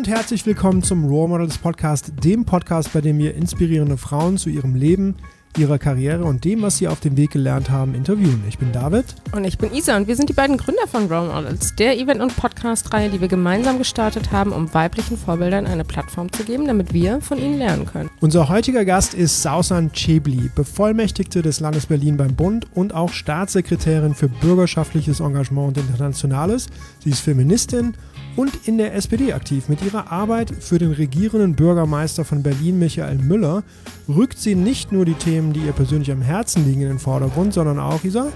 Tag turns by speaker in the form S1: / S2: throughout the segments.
S1: und herzlich willkommen zum Role Models Podcast, dem Podcast, bei dem wir inspirierende Frauen zu ihrem Leben, ihrer Karriere und dem, was sie auf dem Weg gelernt haben, interviewen. Ich bin David.
S2: Und ich bin Isa und wir sind die beiden Gründer von Role Models, der Event- und Podcast-Reihe, die wir gemeinsam gestartet haben, um weiblichen Vorbildern eine Plattform zu geben, damit wir von ihnen lernen können.
S1: Unser heutiger Gast ist Sausan Chebli, Bevollmächtigte des Landes Berlin beim Bund und auch Staatssekretärin für bürgerschaftliches Engagement und Internationales. Sie ist Feministin und in der SPD aktiv. Mit ihrer Arbeit für den regierenden Bürgermeister von Berlin, Michael Müller, rückt sie nicht nur die Themen, die ihr persönlich am Herzen liegen, in den Vordergrund, sondern auch, Isa?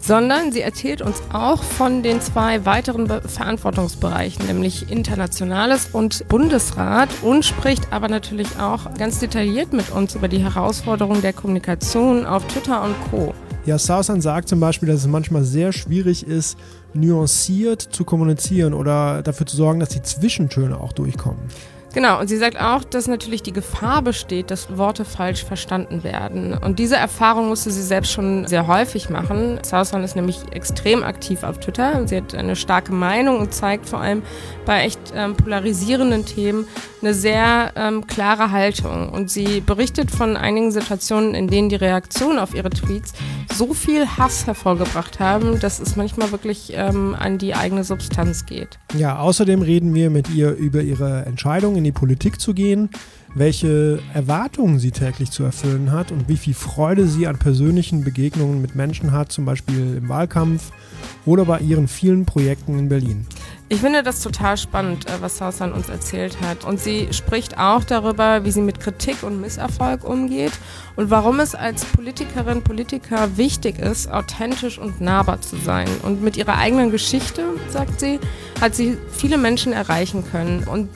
S2: Sondern sie erzählt uns auch von den zwei weiteren Be Verantwortungsbereichen, nämlich Internationales und Bundesrat und spricht aber natürlich auch ganz detailliert mit uns über die Herausforderungen der Kommunikation auf Twitter und Co.
S1: Ja, Sausan sagt zum Beispiel, dass es manchmal sehr schwierig ist, nuanciert zu kommunizieren oder dafür zu sorgen, dass die Zwischentöne auch durchkommen.
S2: Genau, und sie sagt auch, dass natürlich die Gefahr besteht, dass Worte falsch verstanden werden. Und diese Erfahrung musste sie selbst schon sehr häufig machen. Sausan ist nämlich extrem aktiv auf Twitter. Sie hat eine starke Meinung und zeigt vor allem bei echt ähm, polarisierenden Themen eine sehr ähm, klare Haltung. Und sie berichtet von einigen Situationen, in denen die Reaktionen auf ihre Tweets so viel Hass hervorgebracht haben, dass es manchmal wirklich ähm, an die eigene Substanz geht.
S1: Ja, außerdem reden wir mit ihr über ihre Entscheidung, in die Politik zu gehen, welche Erwartungen sie täglich zu erfüllen hat und wie viel Freude sie an persönlichen Begegnungen mit Menschen hat, zum Beispiel im Wahlkampf oder bei ihren vielen Projekten in Berlin.
S2: Ich finde das total spannend, äh, was Sausan uns erzählt hat. Und sie spricht auch darüber, wie sie mit Kritik und Misserfolg umgeht und warum es als Politikerin, Politiker wichtig ist, authentisch und nahbar zu sein. Und mit ihrer eigenen Geschichte, sagt sie, hat sie viele Menschen erreichen können. Und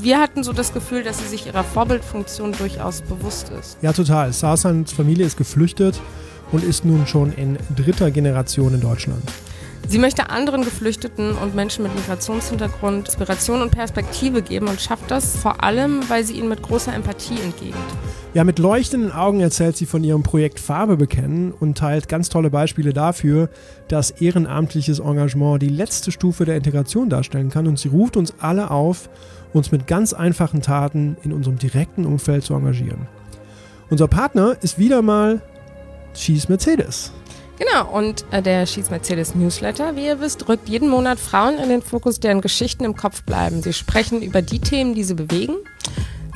S2: wir hatten so das Gefühl, dass sie sich ihrer Vorbildfunktion durchaus bewusst ist.
S1: Ja, total. Sausans Familie ist geflüchtet und ist nun schon in dritter Generation in Deutschland.
S2: Sie möchte anderen Geflüchteten und Menschen mit Migrationshintergrund Inspiration und Perspektive geben und schafft das vor allem, weil sie ihnen mit großer Empathie entgegnet.
S1: Ja, mit leuchtenden Augen erzählt sie von ihrem Projekt Farbe bekennen und teilt ganz tolle Beispiele dafür, dass ehrenamtliches Engagement die letzte Stufe der Integration darstellen kann. Und sie ruft uns alle auf, uns mit ganz einfachen Taten in unserem direkten Umfeld zu engagieren. Unser Partner ist wieder mal Schieß Mercedes.
S2: Genau, und äh, der Schieß Mercedes Newsletter, wie ihr wisst, rückt jeden Monat Frauen in den Fokus, deren Geschichten im Kopf bleiben. Sie sprechen über die Themen, die sie bewegen.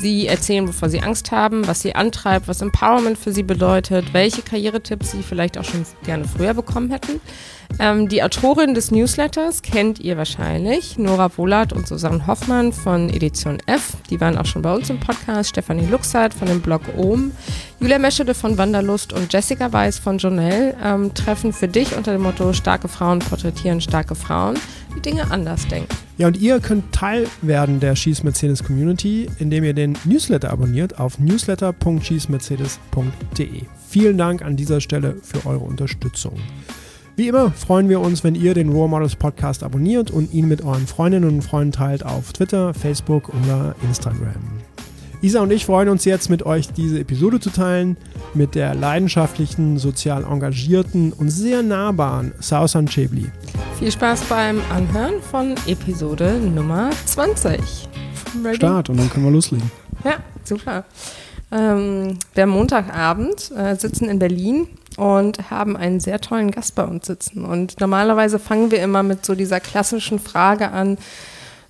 S2: Sie erzählen, wovor sie Angst haben, was sie antreibt, was Empowerment für sie bedeutet, welche Karrieretipps sie vielleicht auch schon gerne früher bekommen hätten. Ähm, die Autorin des Newsletters kennt ihr wahrscheinlich, Nora Wohlert und Susanne Hoffmann von Edition F. Die waren auch schon bei uns im Podcast. Stefanie Luxert von dem Blog Ohm. Julia Meschede von Wanderlust und Jessica Weiß von Jonelle ähm, treffen für dich unter dem Motto Starke Frauen porträtieren starke Frauen, die Dinge anders denken.
S1: Ja, und ihr könnt Teil werden der Schieß Mercedes Community, indem ihr den Newsletter abonniert auf newsletter.schießmercedes.de. Vielen Dank an dieser Stelle für eure Unterstützung. Wie immer freuen wir uns, wenn ihr den Role Models Podcast abonniert und ihn mit euren Freundinnen und Freunden teilt auf Twitter, Facebook oder Instagram. Isa und ich freuen uns jetzt, mit euch diese Episode zu teilen, mit der leidenschaftlichen, sozial engagierten und sehr nahbaren Sausan Chebli.
S2: Viel Spaß beim Anhören von Episode Nummer 20.
S1: Ready? Start und dann können wir loslegen.
S2: Ja, super. Ähm, wir Montagabend äh, sitzen in Berlin und haben einen sehr tollen Gast bei uns sitzen. Und normalerweise fangen wir immer mit so dieser klassischen Frage an,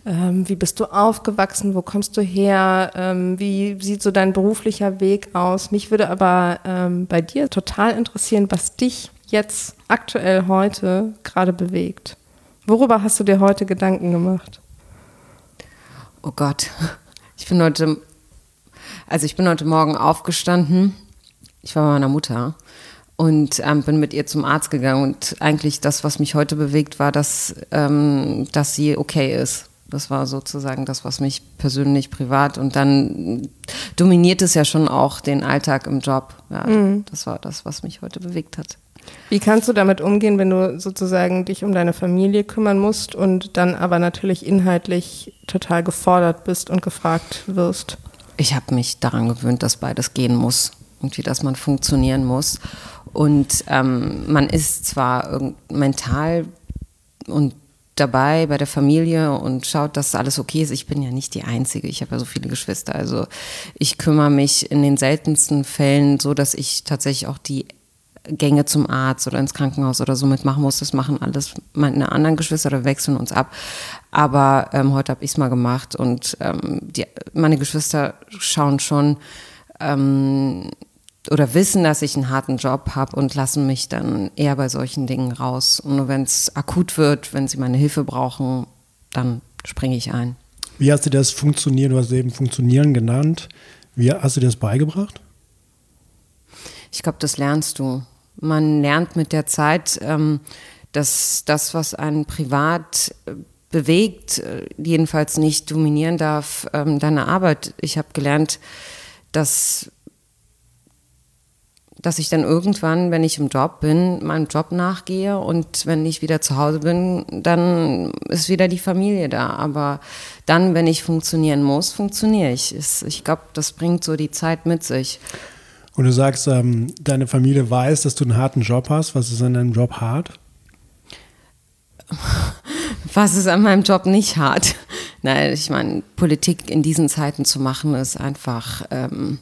S2: ähm, wie bist du aufgewachsen? Wo kommst du her? Ähm, wie sieht so dein beruflicher Weg aus? Mich würde aber ähm, bei dir total interessieren, was dich jetzt aktuell heute gerade bewegt. Worüber hast du dir heute Gedanken gemacht?
S3: Oh Gott, ich bin heute, also ich bin heute Morgen aufgestanden. Ich war bei meiner Mutter und ähm, bin mit ihr zum Arzt gegangen. Und eigentlich das, was mich heute bewegt, war, dass, ähm, dass sie okay ist. Das war sozusagen das, was mich persönlich privat und dann dominiert es ja schon auch den Alltag im Job. Ja, mhm. Das war das, was mich heute bewegt hat.
S2: Wie kannst du damit umgehen, wenn du sozusagen dich um deine Familie kümmern musst und dann aber natürlich inhaltlich total gefordert bist und gefragt wirst?
S3: Ich habe mich daran gewöhnt, dass beides gehen muss. Irgendwie, dass man funktionieren muss. Und ähm, man ist zwar mental und dabei bei der Familie und schaut, dass alles okay ist. Ich bin ja nicht die Einzige. Ich habe ja so viele Geschwister. Also ich kümmere mich in den seltensten Fällen so, dass ich tatsächlich auch die Gänge zum Arzt oder ins Krankenhaus oder so mitmachen muss. Das machen alles meine anderen Geschwister oder wechseln uns ab. Aber ähm, heute habe ich es mal gemacht und ähm, die, meine Geschwister schauen schon ähm, oder wissen, dass ich einen harten Job habe und lassen mich dann eher bei solchen Dingen raus. Und nur wenn es akut wird, wenn sie meine Hilfe brauchen, dann springe ich ein.
S1: Wie hast du das funktionieren? Du hast eben funktionieren genannt. Wie hast du das beigebracht?
S3: Ich glaube, das lernst du man lernt mit der Zeit, ähm, dass das, was einen privat äh, bewegt, äh, jedenfalls nicht dominieren darf, ähm, deine Arbeit. Ich habe gelernt, dass, dass ich dann irgendwann, wenn ich im Job bin, meinem Job nachgehe und wenn ich wieder zu Hause bin, dann ist wieder die Familie da. Aber dann, wenn ich funktionieren muss, funktioniere ich. Ich glaube, das bringt so die Zeit mit sich.
S1: Und du sagst, ähm, deine Familie weiß, dass du einen harten Job hast. Was ist an deinem Job hart?
S3: Was ist an meinem Job nicht hart? Nein, ich meine, Politik in diesen Zeiten zu machen, ist einfach ähm,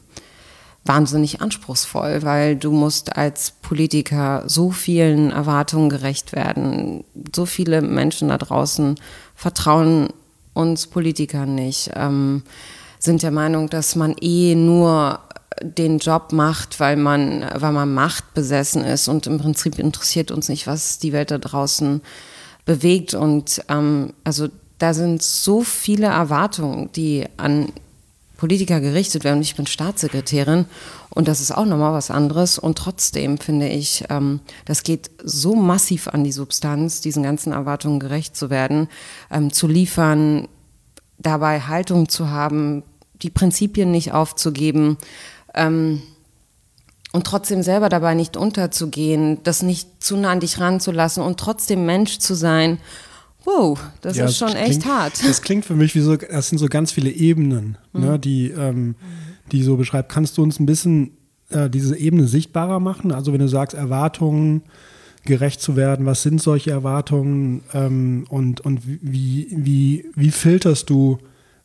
S3: wahnsinnig anspruchsvoll, weil du musst als Politiker so vielen Erwartungen gerecht werden. So viele Menschen da draußen vertrauen uns Politikern nicht, ähm, sind der Meinung, dass man eh nur den Job macht, weil man, weil man Macht besessen ist und im Prinzip interessiert uns nicht, was die Welt da draußen bewegt. Und ähm, also da sind so viele Erwartungen, die an Politiker gerichtet werden. Ich bin Staatssekretärin und das ist auch nochmal was anderes. Und trotzdem finde ich, ähm, das geht so massiv an die Substanz, diesen ganzen Erwartungen gerecht zu werden, ähm, zu liefern, dabei Haltung zu haben, die Prinzipien nicht aufzugeben, ähm, und trotzdem selber dabei nicht unterzugehen, das nicht zu nah an dich ranzulassen und trotzdem Mensch zu sein. Wow, das ja, ist schon
S1: klingt,
S3: echt hart.
S1: Das klingt für mich wie so, das sind so ganz viele Ebenen, ne, mhm. ne, die, ähm, die so beschreibt. Kannst du uns ein bisschen äh, diese Ebene sichtbarer machen? Also wenn du sagst, Erwartungen gerecht zu werden, was sind solche Erwartungen ähm, und, und wie, wie, wie filterst du,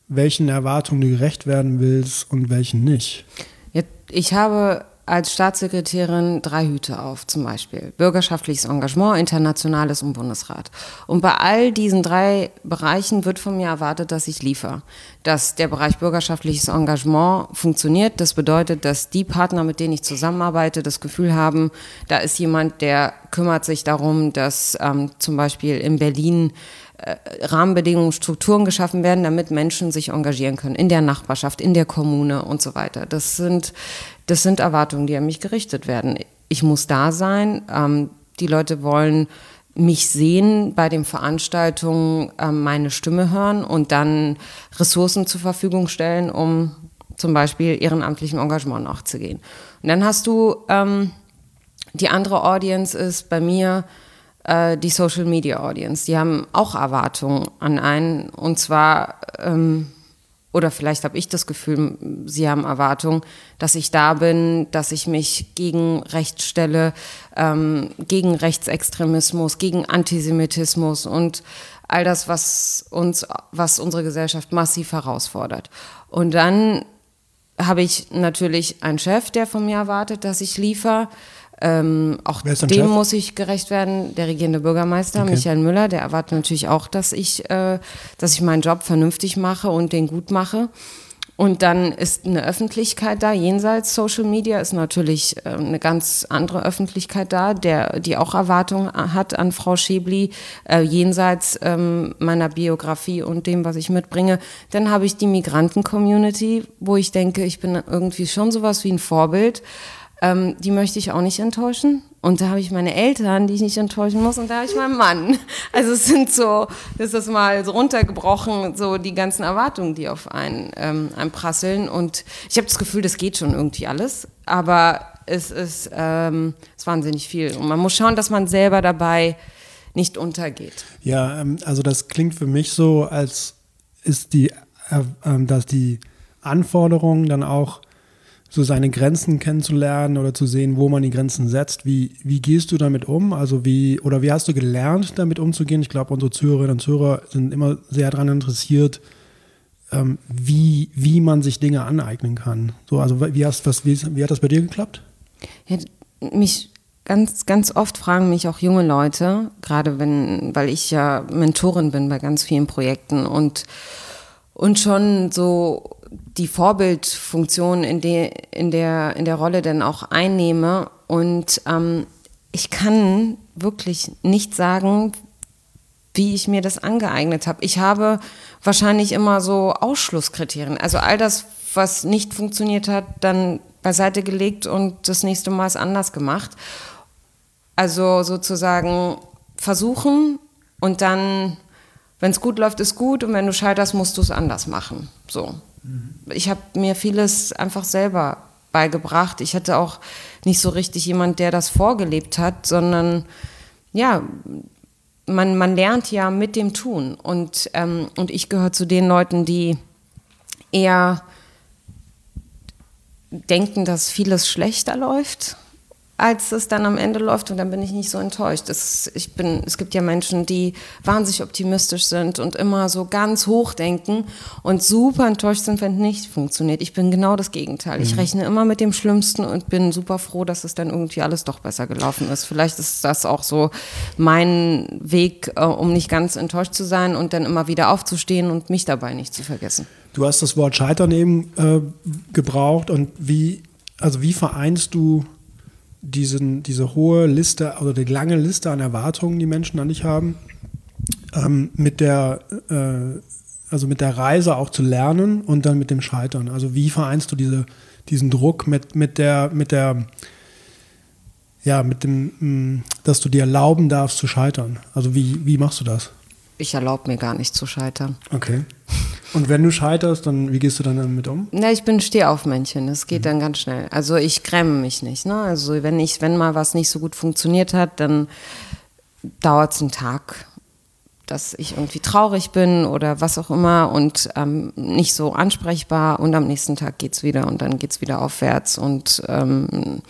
S1: welchen Erwartungen du gerecht werden willst und welchen nicht?
S3: Ich habe als Staatssekretärin drei Hüte auf, zum Beispiel bürgerschaftliches Engagement, internationales und Bundesrat. Und bei all diesen drei Bereichen wird von mir erwartet, dass ich liefere. Dass der Bereich bürgerschaftliches Engagement funktioniert. Das bedeutet, dass die Partner, mit denen ich zusammenarbeite, das Gefühl haben, da ist jemand, der kümmert sich darum, dass ähm, zum Beispiel in Berlin Rahmenbedingungen, Strukturen geschaffen werden, damit Menschen sich engagieren können in der Nachbarschaft, in der Kommune und so weiter. Das sind, das sind Erwartungen, die an mich gerichtet werden. Ich muss da sein. Ähm, die Leute wollen mich sehen bei den Veranstaltungen, äh, meine Stimme hören und dann Ressourcen zur Verfügung stellen, um zum Beispiel ehrenamtlichem Engagement nachzugehen. Und dann hast du ähm, die andere Audience ist bei mir äh, die Social Media Audience. Die haben auch Erwartungen an einen und zwar, ähm, oder vielleicht habe ich das Gefühl, sie haben Erwartungen, dass ich da bin, dass ich mich gegen Recht stelle, ähm, gegen Rechtsextremismus, gegen Antisemitismus und all das, was uns, was unsere Gesellschaft massiv herausfordert. Und dann habe ich natürlich einen Chef, der von mir erwartet, dass ich liefere. Ähm, auch dem Chef? muss ich gerecht werden, der regierende Bürgermeister okay. Michael Müller, der erwartet natürlich auch, dass ich, äh, dass ich meinen Job vernünftig mache und den gut mache. Und dann ist eine Öffentlichkeit da, jenseits Social Media ist natürlich äh, eine ganz andere Öffentlichkeit da, der, die auch Erwartungen hat an Frau Schäbli, äh, jenseits ähm, meiner Biografie und dem, was ich mitbringe. Dann habe ich die Migranten-Community, wo ich denke, ich bin irgendwie schon sowas wie ein Vorbild. Ähm, die möchte ich auch nicht enttäuschen. Und da habe ich meine Eltern, die ich nicht enttäuschen muss, und da habe ich meinen Mann. Also es sind so, das ist mal so runtergebrochen, so die ganzen Erwartungen, die auf einen ähm, einprasseln. Und ich habe das Gefühl, das geht schon irgendwie alles. Aber es ist, ähm, es ist wahnsinnig viel. Und man muss schauen, dass man selber dabei nicht untergeht.
S1: Ja, ähm, also das klingt für mich so, als ist die, äh, äh, dass die Anforderungen dann auch so seine Grenzen kennenzulernen oder zu sehen, wo man die Grenzen setzt. Wie, wie gehst du damit um? Also wie, oder wie hast du gelernt, damit umzugehen? Ich glaube, unsere Zuhörerinnen und Zuhörer sind immer sehr daran interessiert, ähm, wie, wie man sich Dinge aneignen kann. So, also wie, hast, was, wie, wie hat das bei dir geklappt?
S3: Ja, mich ganz, ganz oft fragen mich auch junge Leute, gerade wenn, weil ich ja Mentorin bin bei ganz vielen Projekten und, und schon so die Vorbildfunktion in, de, in, der, in der Rolle dann auch einnehme. Und ähm, ich kann wirklich nicht sagen, wie ich mir das angeeignet habe. Ich habe wahrscheinlich immer so Ausschlusskriterien. Also all das, was nicht funktioniert hat, dann beiseite gelegt und das nächste Mal ist anders gemacht. Also sozusagen versuchen und dann, wenn es gut läuft, ist gut und wenn du scheiterst, musst du es anders machen. So. Ich habe mir vieles einfach selber beigebracht. Ich hatte auch nicht so richtig jemand, der das vorgelebt hat, sondern ja, man, man lernt ja mit dem Tun. Und, ähm, und ich gehöre zu den Leuten, die eher denken, dass vieles schlechter läuft als es dann am Ende läuft und dann bin ich nicht so enttäuscht. Das, ich bin, es gibt ja Menschen, die wahnsinnig optimistisch sind und immer so ganz hoch denken und super enttäuscht sind, wenn es nicht funktioniert. Ich bin genau das Gegenteil. Ich mhm. rechne immer mit dem Schlimmsten und bin super froh, dass es dann irgendwie alles doch besser gelaufen ist. Vielleicht ist das auch so mein Weg, äh, um nicht ganz enttäuscht zu sein und dann immer wieder aufzustehen und mich dabei nicht zu vergessen.
S1: Du hast das Wort Scheitern eben äh, gebraucht und wie, also wie vereinst du diesen, diese hohe Liste oder die lange Liste an Erwartungen, die Menschen an dich haben, ähm, mit der äh, also mit der Reise auch zu lernen und dann mit dem Scheitern. Also wie vereinst du diese, diesen Druck mit, mit der, mit der, ja, mit dem, mm, dass du dir erlauben darfst zu scheitern? Also wie, wie machst du das?
S3: Ich erlaube mir gar nicht zu scheitern.
S1: Okay. Und wenn du scheiterst, dann wie gehst du dann damit um?
S3: Na, ich bin Stehaufmännchen. Das geht mhm. dann ganz schnell. Also ich gräme mich nicht. Ne? Also wenn ich, wenn mal was nicht so gut funktioniert hat, dann dauert es einen Tag, dass ich irgendwie traurig bin oder was auch immer und ähm, nicht so ansprechbar. Und am nächsten Tag geht es wieder und dann geht es wieder aufwärts und ähm,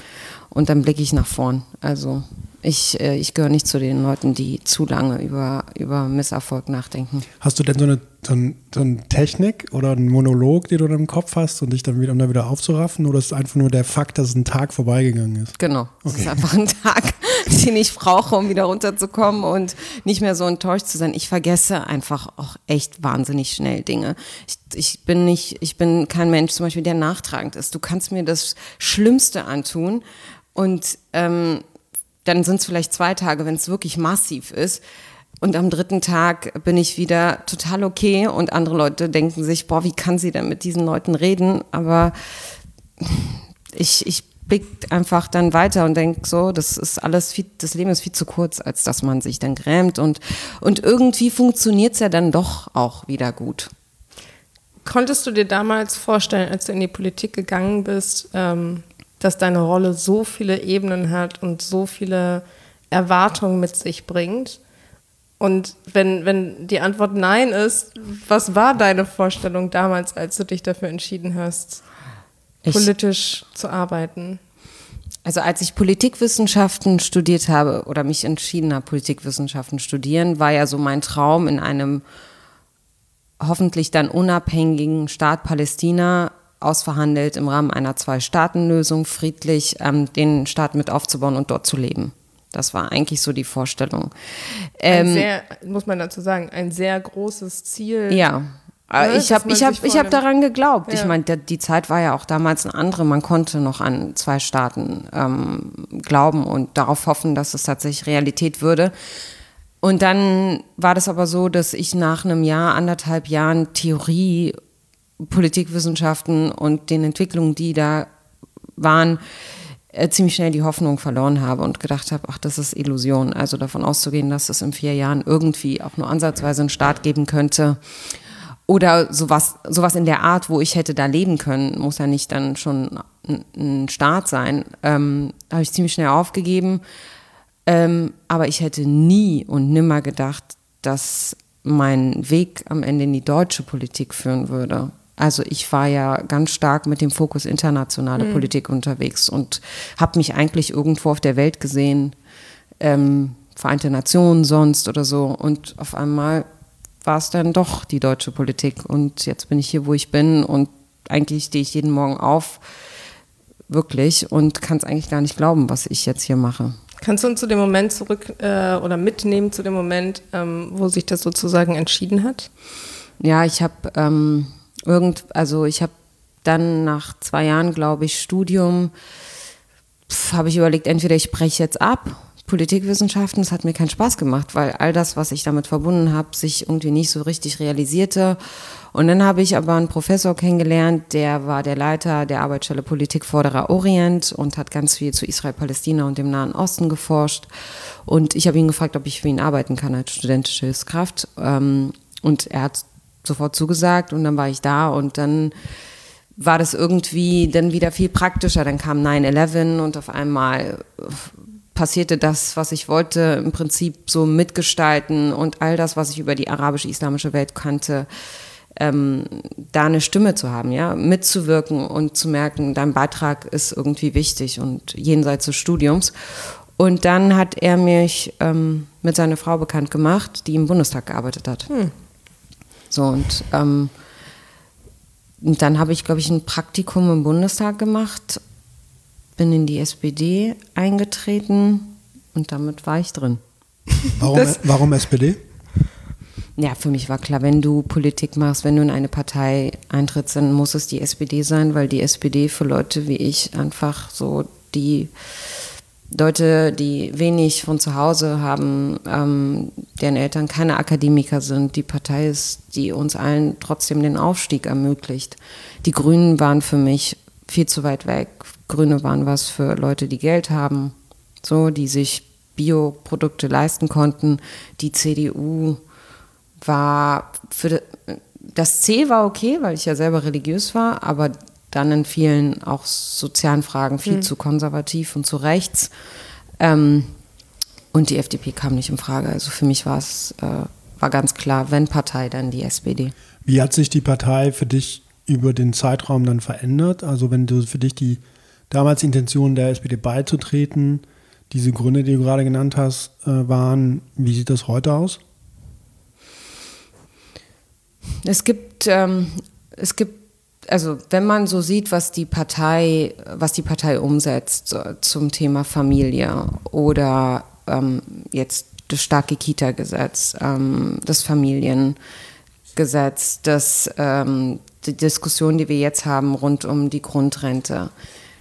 S3: und dann blicke ich nach vorn. Also ich, äh, ich gehöre nicht zu den Leuten, die zu lange über, über Misserfolg nachdenken.
S1: Hast du denn so eine, so, ein, so eine Technik oder einen Monolog, den du im Kopf hast und dich dann wieder, um da wieder aufzuraffen? Oder ist es einfach nur der Fakt, dass ein Tag vorbeigegangen ist?
S3: Genau. Es okay. ist einfach ein Tag, den ich brauche, um wieder runterzukommen und nicht mehr so enttäuscht zu sein. Ich vergesse einfach auch echt wahnsinnig schnell Dinge. Ich, ich bin nicht, ich bin kein Mensch zum Beispiel, der nachtragend ist. Du kannst mir das Schlimmste antun und ähm, dann sind es vielleicht zwei Tage, wenn es wirklich massiv ist. Und am dritten Tag bin ich wieder total okay und andere Leute denken sich, boah, wie kann sie denn mit diesen Leuten reden? Aber ich, ich blick einfach dann weiter und denke so, das ist alles viel, das Leben ist viel zu kurz, als dass man sich dann grämt und, und irgendwie funktioniert es ja dann doch auch wieder gut.
S2: Konntest du dir damals vorstellen, als du in die Politik gegangen bist, ähm, dass deine Rolle so viele Ebenen hat und so viele Erwartungen mit sich bringt. Und wenn, wenn die Antwort Nein ist, was war deine Vorstellung damals, als du dich dafür entschieden hast, ich, politisch zu arbeiten?
S3: Also als ich Politikwissenschaften studiert habe oder mich entschieden habe, Politikwissenschaften studieren, war ja so mein Traum in einem hoffentlich dann unabhängigen Staat Palästina ausverhandelt, im Rahmen einer Zwei-Staaten-Lösung friedlich ähm, den Staat mit aufzubauen und dort zu leben. Das war eigentlich so die Vorstellung.
S2: Ähm, sehr, muss man dazu sagen, ein sehr großes Ziel.
S3: Ja. Ne, ich habe ich hab, ich hab daran geglaubt. Ja. Ich meine, die Zeit war ja auch damals eine andere. Man konnte noch an zwei Staaten ähm, glauben und darauf hoffen, dass es tatsächlich Realität würde. Und dann war das aber so, dass ich nach einem Jahr, anderthalb Jahren Theorie Politikwissenschaften und den Entwicklungen, die da waren, äh, ziemlich schnell die Hoffnung verloren habe und gedacht habe, ach, das ist Illusion. Also davon auszugehen, dass es in vier Jahren irgendwie auch nur ansatzweise einen Staat geben könnte. Oder sowas, sowas in der Art, wo ich hätte da leben können, muss ja nicht dann schon ein Staat sein. Ähm, habe ich ziemlich schnell aufgegeben. Ähm, aber ich hätte nie und nimmer gedacht, dass mein Weg am Ende in die deutsche Politik führen würde Also ich war ja ganz stark mit dem Fokus internationale mhm. Politik unterwegs und habe mich eigentlich irgendwo auf der Welt gesehen, ähm, Vereinte Nationen sonst oder so. Und auf einmal war es dann doch die deutsche Politik. Und jetzt bin ich hier, wo ich bin und eigentlich stehe ich jeden Morgen auf, wirklich, und kann es eigentlich gar nicht glauben, was ich jetzt hier mache.
S2: Kannst du uns zu dem Moment zurück äh, oder mitnehmen zu dem Moment, ähm, wo sich das sozusagen entschieden hat?
S3: Ja, ich habe ähm, irgend, also ich habe dann nach zwei Jahren, glaube ich, Studium, habe ich überlegt, entweder ich breche jetzt ab, Politikwissenschaften, das hat mir keinen Spaß gemacht, weil all das, was ich damit verbunden habe, sich irgendwie nicht so richtig realisierte. Und dann habe ich aber einen Professor kennengelernt, der war der Leiter der Arbeitsstelle Politik Vorderer Orient und hat ganz viel zu Israel, Palästina und dem Nahen Osten geforscht. Und ich habe ihn gefragt, ob ich für ihn arbeiten kann als studentische Hilfskraft. Ähm, und er hat sofort zugesagt und dann war ich da und dann war das irgendwie dann wieder viel praktischer. Dann kam 9-11 und auf einmal passierte das, was ich wollte, im Prinzip so mitgestalten und all das, was ich über die arabisch-islamische Welt kannte, ähm, da eine Stimme zu haben, ja, mitzuwirken und zu merken, dein Beitrag ist irgendwie wichtig und jenseits des Studiums. Und dann hat er mich ähm, mit seiner Frau bekannt gemacht, die im Bundestag gearbeitet hat. Hm. So, und, ähm, und dann habe ich, glaube ich, ein Praktikum im Bundestag gemacht, bin in die SPD eingetreten und damit war ich drin.
S1: Warum, warum SPD?
S3: Ja, für mich war klar, wenn du Politik machst, wenn du in eine Partei eintrittst, dann muss es die SPD sein, weil die SPD für Leute wie ich einfach so die Leute, die wenig von zu Hause haben, ähm, deren Eltern keine Akademiker sind. Die Partei ist, die uns allen trotzdem den Aufstieg ermöglicht. Die Grünen waren für mich viel zu weit weg. Grüne waren was für Leute, die Geld haben, so, die sich Bioprodukte leisten konnten. Die CDU war für das C war okay, weil ich ja selber religiös war, aber dann in vielen auch sozialen Fragen viel mhm. zu konservativ und zu rechts. Ähm, und die FDP kam nicht in Frage. Also für mich war es äh, war ganz klar, wenn Partei, dann die SPD.
S1: Wie hat sich die Partei für dich über den Zeitraum dann verändert? Also wenn du für dich die damals Intention der SPD beizutreten, diese Gründe, die du gerade genannt hast, äh, waren, wie sieht das heute aus?
S3: Es gibt, ähm, es gibt also wenn man so sieht, was die Partei, was die Partei umsetzt zum Thema Familie oder ähm, jetzt das starke Kita-Gesetz, ähm, das Familiengesetz, das, ähm, die Diskussion, die wir jetzt haben rund um die Grundrente.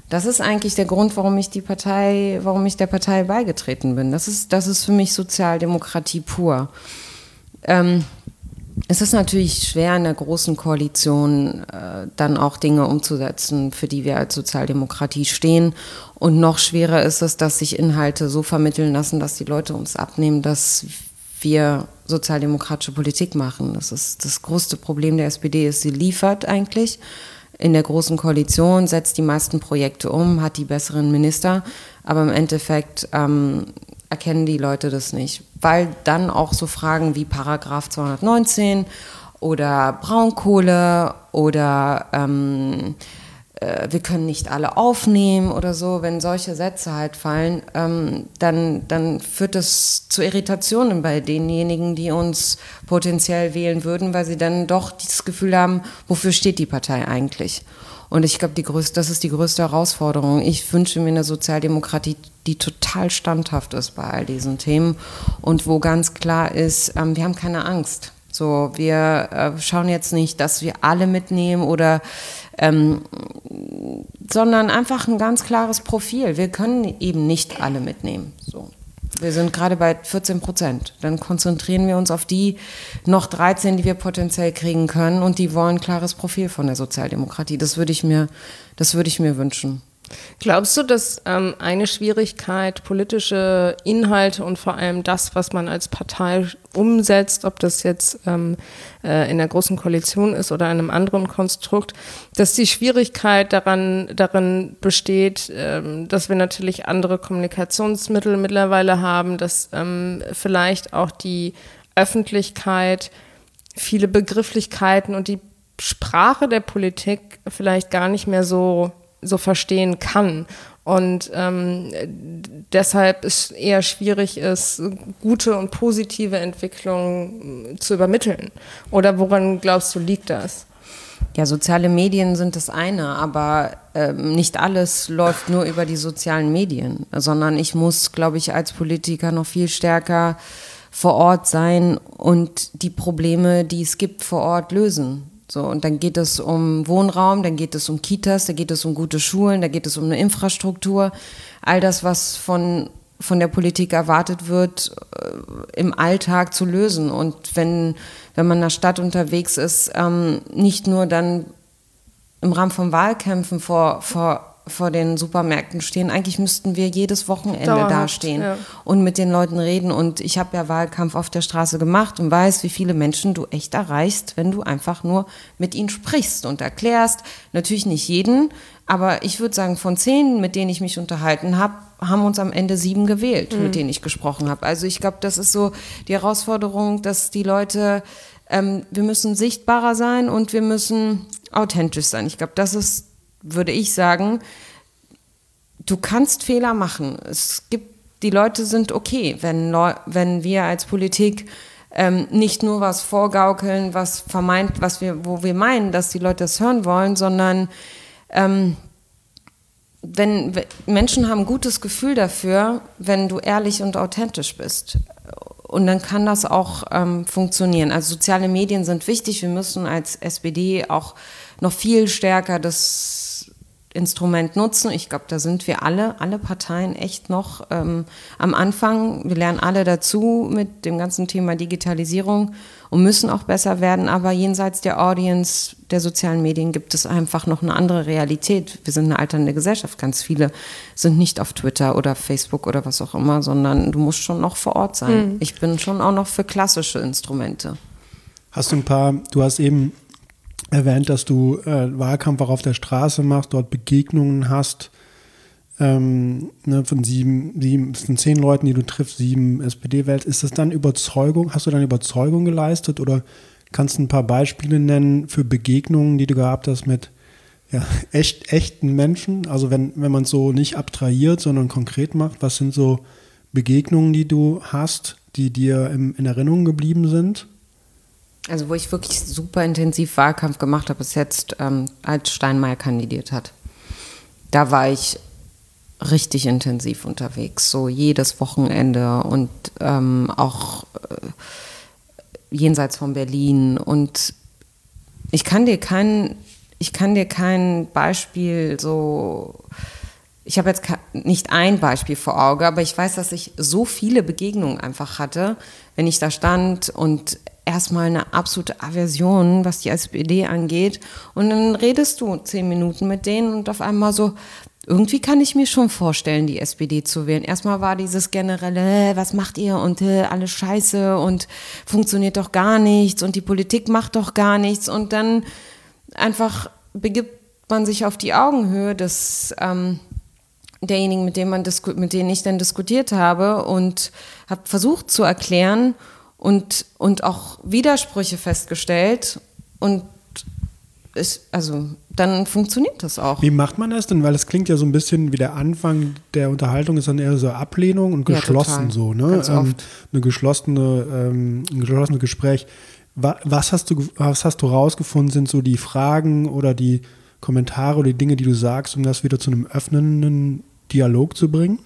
S3: Das ist eigentlich der Grund, warum ich die Partei, warum ich der Partei beigetreten bin. Das ist, das ist für mich Sozialdemokratie pur. Ähm, es ist natürlich schwer, in der großen Koalition äh, dann auch Dinge umzusetzen, für die wir als Sozialdemokratie stehen. Und noch schwerer ist es, dass sich Inhalte so vermitteln lassen, dass die Leute uns abnehmen, dass wir sozialdemokratische Politik machen. Das ist das größte Problem der SPD, ist, sie liefert eigentlich in der großen Koalition, setzt die meisten Projekte um, hat die besseren Minister, aber im Endeffekt ähm, erkennen die Leute das nicht, weil dann auch so Fragen wie Paragraph 219 oder Braunkohle oder ähm, äh, wir können nicht alle aufnehmen oder so, wenn solche Sätze halt fallen, ähm, dann, dann führt das zu Irritationen bei denjenigen, die uns potenziell wählen würden, weil sie dann doch das Gefühl haben, wofür steht die Partei eigentlich? Und ich glaube, das ist die größte Herausforderung. Ich wünsche mir eine Sozialdemokratie, die total standhaft ist bei all diesen Themen und wo ganz klar ist, ähm, wir haben keine Angst. So, wir äh, schauen jetzt nicht, dass wir alle mitnehmen oder, ähm, sondern einfach ein ganz klares Profil. Wir können eben nicht alle mitnehmen. So. Wir sind gerade bei 14 Prozent. Dann konzentrieren wir uns auf die noch 13, die wir potenziell kriegen können und die wollen ein klares Profil von der Sozialdemokratie. Das würde ich mir, das würde ich mir wünschen.
S2: Glaubst du, dass ähm, eine Schwierigkeit politische Inhalte und vor allem das, was man als Partei umsetzt, ob das jetzt ähm, äh, in der großen Koalition ist oder in einem anderen Konstrukt, dass die Schwierigkeit daran, darin besteht, ähm, dass wir natürlich andere Kommunikationsmittel mittlerweile haben, dass ähm, vielleicht auch die Öffentlichkeit viele Begrifflichkeiten und die Sprache der Politik vielleicht gar nicht mehr so, so verstehen kann. Und ähm, deshalb es eher schwierig ist, gute und positive Entwicklungen zu übermitteln. Oder woran glaubst du, liegt das?
S3: Ja, soziale Medien sind das eine, aber ähm, nicht alles läuft nur über die sozialen Medien, sondern ich muss, glaube ich, als Politiker noch viel stärker vor Ort sein und die Probleme, die es gibt, vor Ort lösen. So, und dann geht es um Wohnraum, dann geht es um Kitas, da geht es um gute Schulen, da geht es um eine Infrastruktur. All das, was von, von der Politik erwartet wird, äh, im Alltag zu lösen. Und wenn, wenn man in der Stadt unterwegs ist, ähm, nicht nur dann im Rahmen von Wahlkämpfen vor, vor vor den Supermärkten stehen. Eigentlich müssten wir jedes Wochenende Dauerhaft, dastehen ja. und mit den Leuten reden. Und ich habe ja Wahlkampf auf der Straße gemacht und weiß, wie viele Menschen du echt erreichst, wenn du einfach nur mit ihnen sprichst und erklärst. Natürlich nicht jeden, aber ich würde sagen, von zehn, mit denen ich mich unterhalten habe, haben uns am Ende sieben gewählt, mhm. mit denen ich gesprochen habe. Also ich glaube, das ist so die Herausforderung, dass die Leute, ähm, wir müssen sichtbarer sein und wir müssen authentisch sein. Ich glaube, das ist würde ich sagen, du kannst Fehler machen. Es gibt, die Leute sind okay, wenn, wenn wir als Politik ähm, nicht nur was vorgaukeln, was vermeint, was wir, wo wir meinen, dass die Leute das hören wollen, sondern ähm, wenn Menschen haben ein gutes Gefühl dafür, wenn du ehrlich und authentisch bist. Und dann kann das auch ähm, funktionieren. Also soziale Medien sind wichtig. Wir müssen als SPD auch noch viel stärker das Instrument nutzen. Ich glaube, da sind wir alle, alle Parteien echt noch ähm, am Anfang. Wir lernen alle dazu mit dem ganzen Thema Digitalisierung und müssen auch besser werden. Aber jenseits der Audience der sozialen Medien gibt es einfach noch eine andere Realität. Wir sind eine alternde Gesellschaft. Ganz viele sind nicht auf Twitter oder Facebook oder was auch immer, sondern du musst schon noch vor Ort sein. Mhm. Ich bin schon auch noch für klassische Instrumente.
S1: Hast du ein paar, du hast eben erwähnt, dass du äh, Wahlkampf auch auf der Straße machst, dort Begegnungen hast. Ähm, ne, von sieben, sieben, von zehn Leuten, die du triffst, sieben SPD-Welt. Ist das dann Überzeugung? Hast du dann Überzeugung geleistet oder kannst du ein paar Beispiele nennen für Begegnungen, die du gehabt hast mit ja, echt, echten Menschen? Also wenn, wenn man es so nicht abtrahiert, sondern konkret macht, was sind so Begegnungen, die du hast, die dir im, in Erinnerung geblieben sind?
S3: Also wo ich wirklich super intensiv Wahlkampf gemacht habe, ist jetzt, ähm, als Steinmeier kandidiert hat. Da war ich richtig intensiv unterwegs, so jedes Wochenende und ähm, auch äh, jenseits von Berlin. Und ich kann dir kein, ich kann dir kein Beispiel so ich habe jetzt nicht ein Beispiel vor Auge, aber ich weiß, dass ich so viele Begegnungen einfach hatte, wenn ich da stand und erstmal eine absolute Aversion, was die SPD angeht. Und dann redest du zehn Minuten mit denen und auf einmal so, irgendwie kann ich mir schon vorstellen, die SPD zu wählen. Erstmal war dieses generelle, äh, was macht ihr und äh, alles scheiße und funktioniert doch gar nichts und die Politik macht doch gar nichts. Und dann einfach begibt man sich auf die Augenhöhe des ähm, derjenigen, mit, dem man mit denen ich dann diskutiert habe und habe versucht zu erklären, und, und auch Widersprüche festgestellt und ist, also dann funktioniert das auch.
S1: Wie macht man das denn? Weil es klingt ja so ein bisschen wie der Anfang der Unterhaltung ist dann eher so Ablehnung und geschlossen ja, so, ne? Ähm, eine geschlossene, ähm, ein geschlossenes Gespräch. Was hast du, was hast du rausgefunden, sind so die Fragen oder die Kommentare oder die Dinge, die du sagst, um das wieder zu einem öffnenden Dialog zu bringen?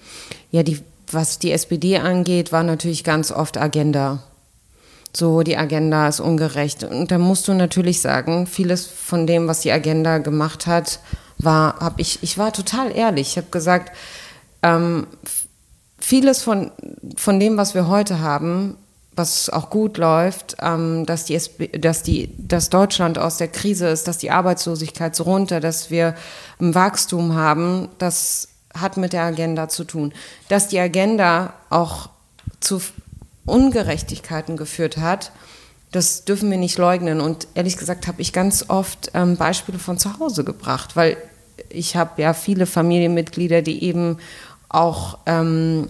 S3: Ja, die, was die SPD angeht, war natürlich ganz oft Agenda so die Agenda ist ungerecht. Und da musst du natürlich sagen, vieles von dem, was die Agenda gemacht hat, war, habe ich, ich war total ehrlich. Ich habe gesagt, ähm, vieles von, von dem, was wir heute haben, was auch gut läuft, ähm, dass, die, dass, die, dass Deutschland aus der Krise ist, dass die Arbeitslosigkeit so runter, dass wir ein Wachstum haben, das hat mit der Agenda zu tun. Dass die Agenda auch zu Ungerechtigkeiten geführt hat, das dürfen wir nicht leugnen. Und ehrlich gesagt habe ich ganz oft ähm, Beispiele von zu Hause gebracht, weil ich habe ja viele Familienmitglieder, die eben auch ähm,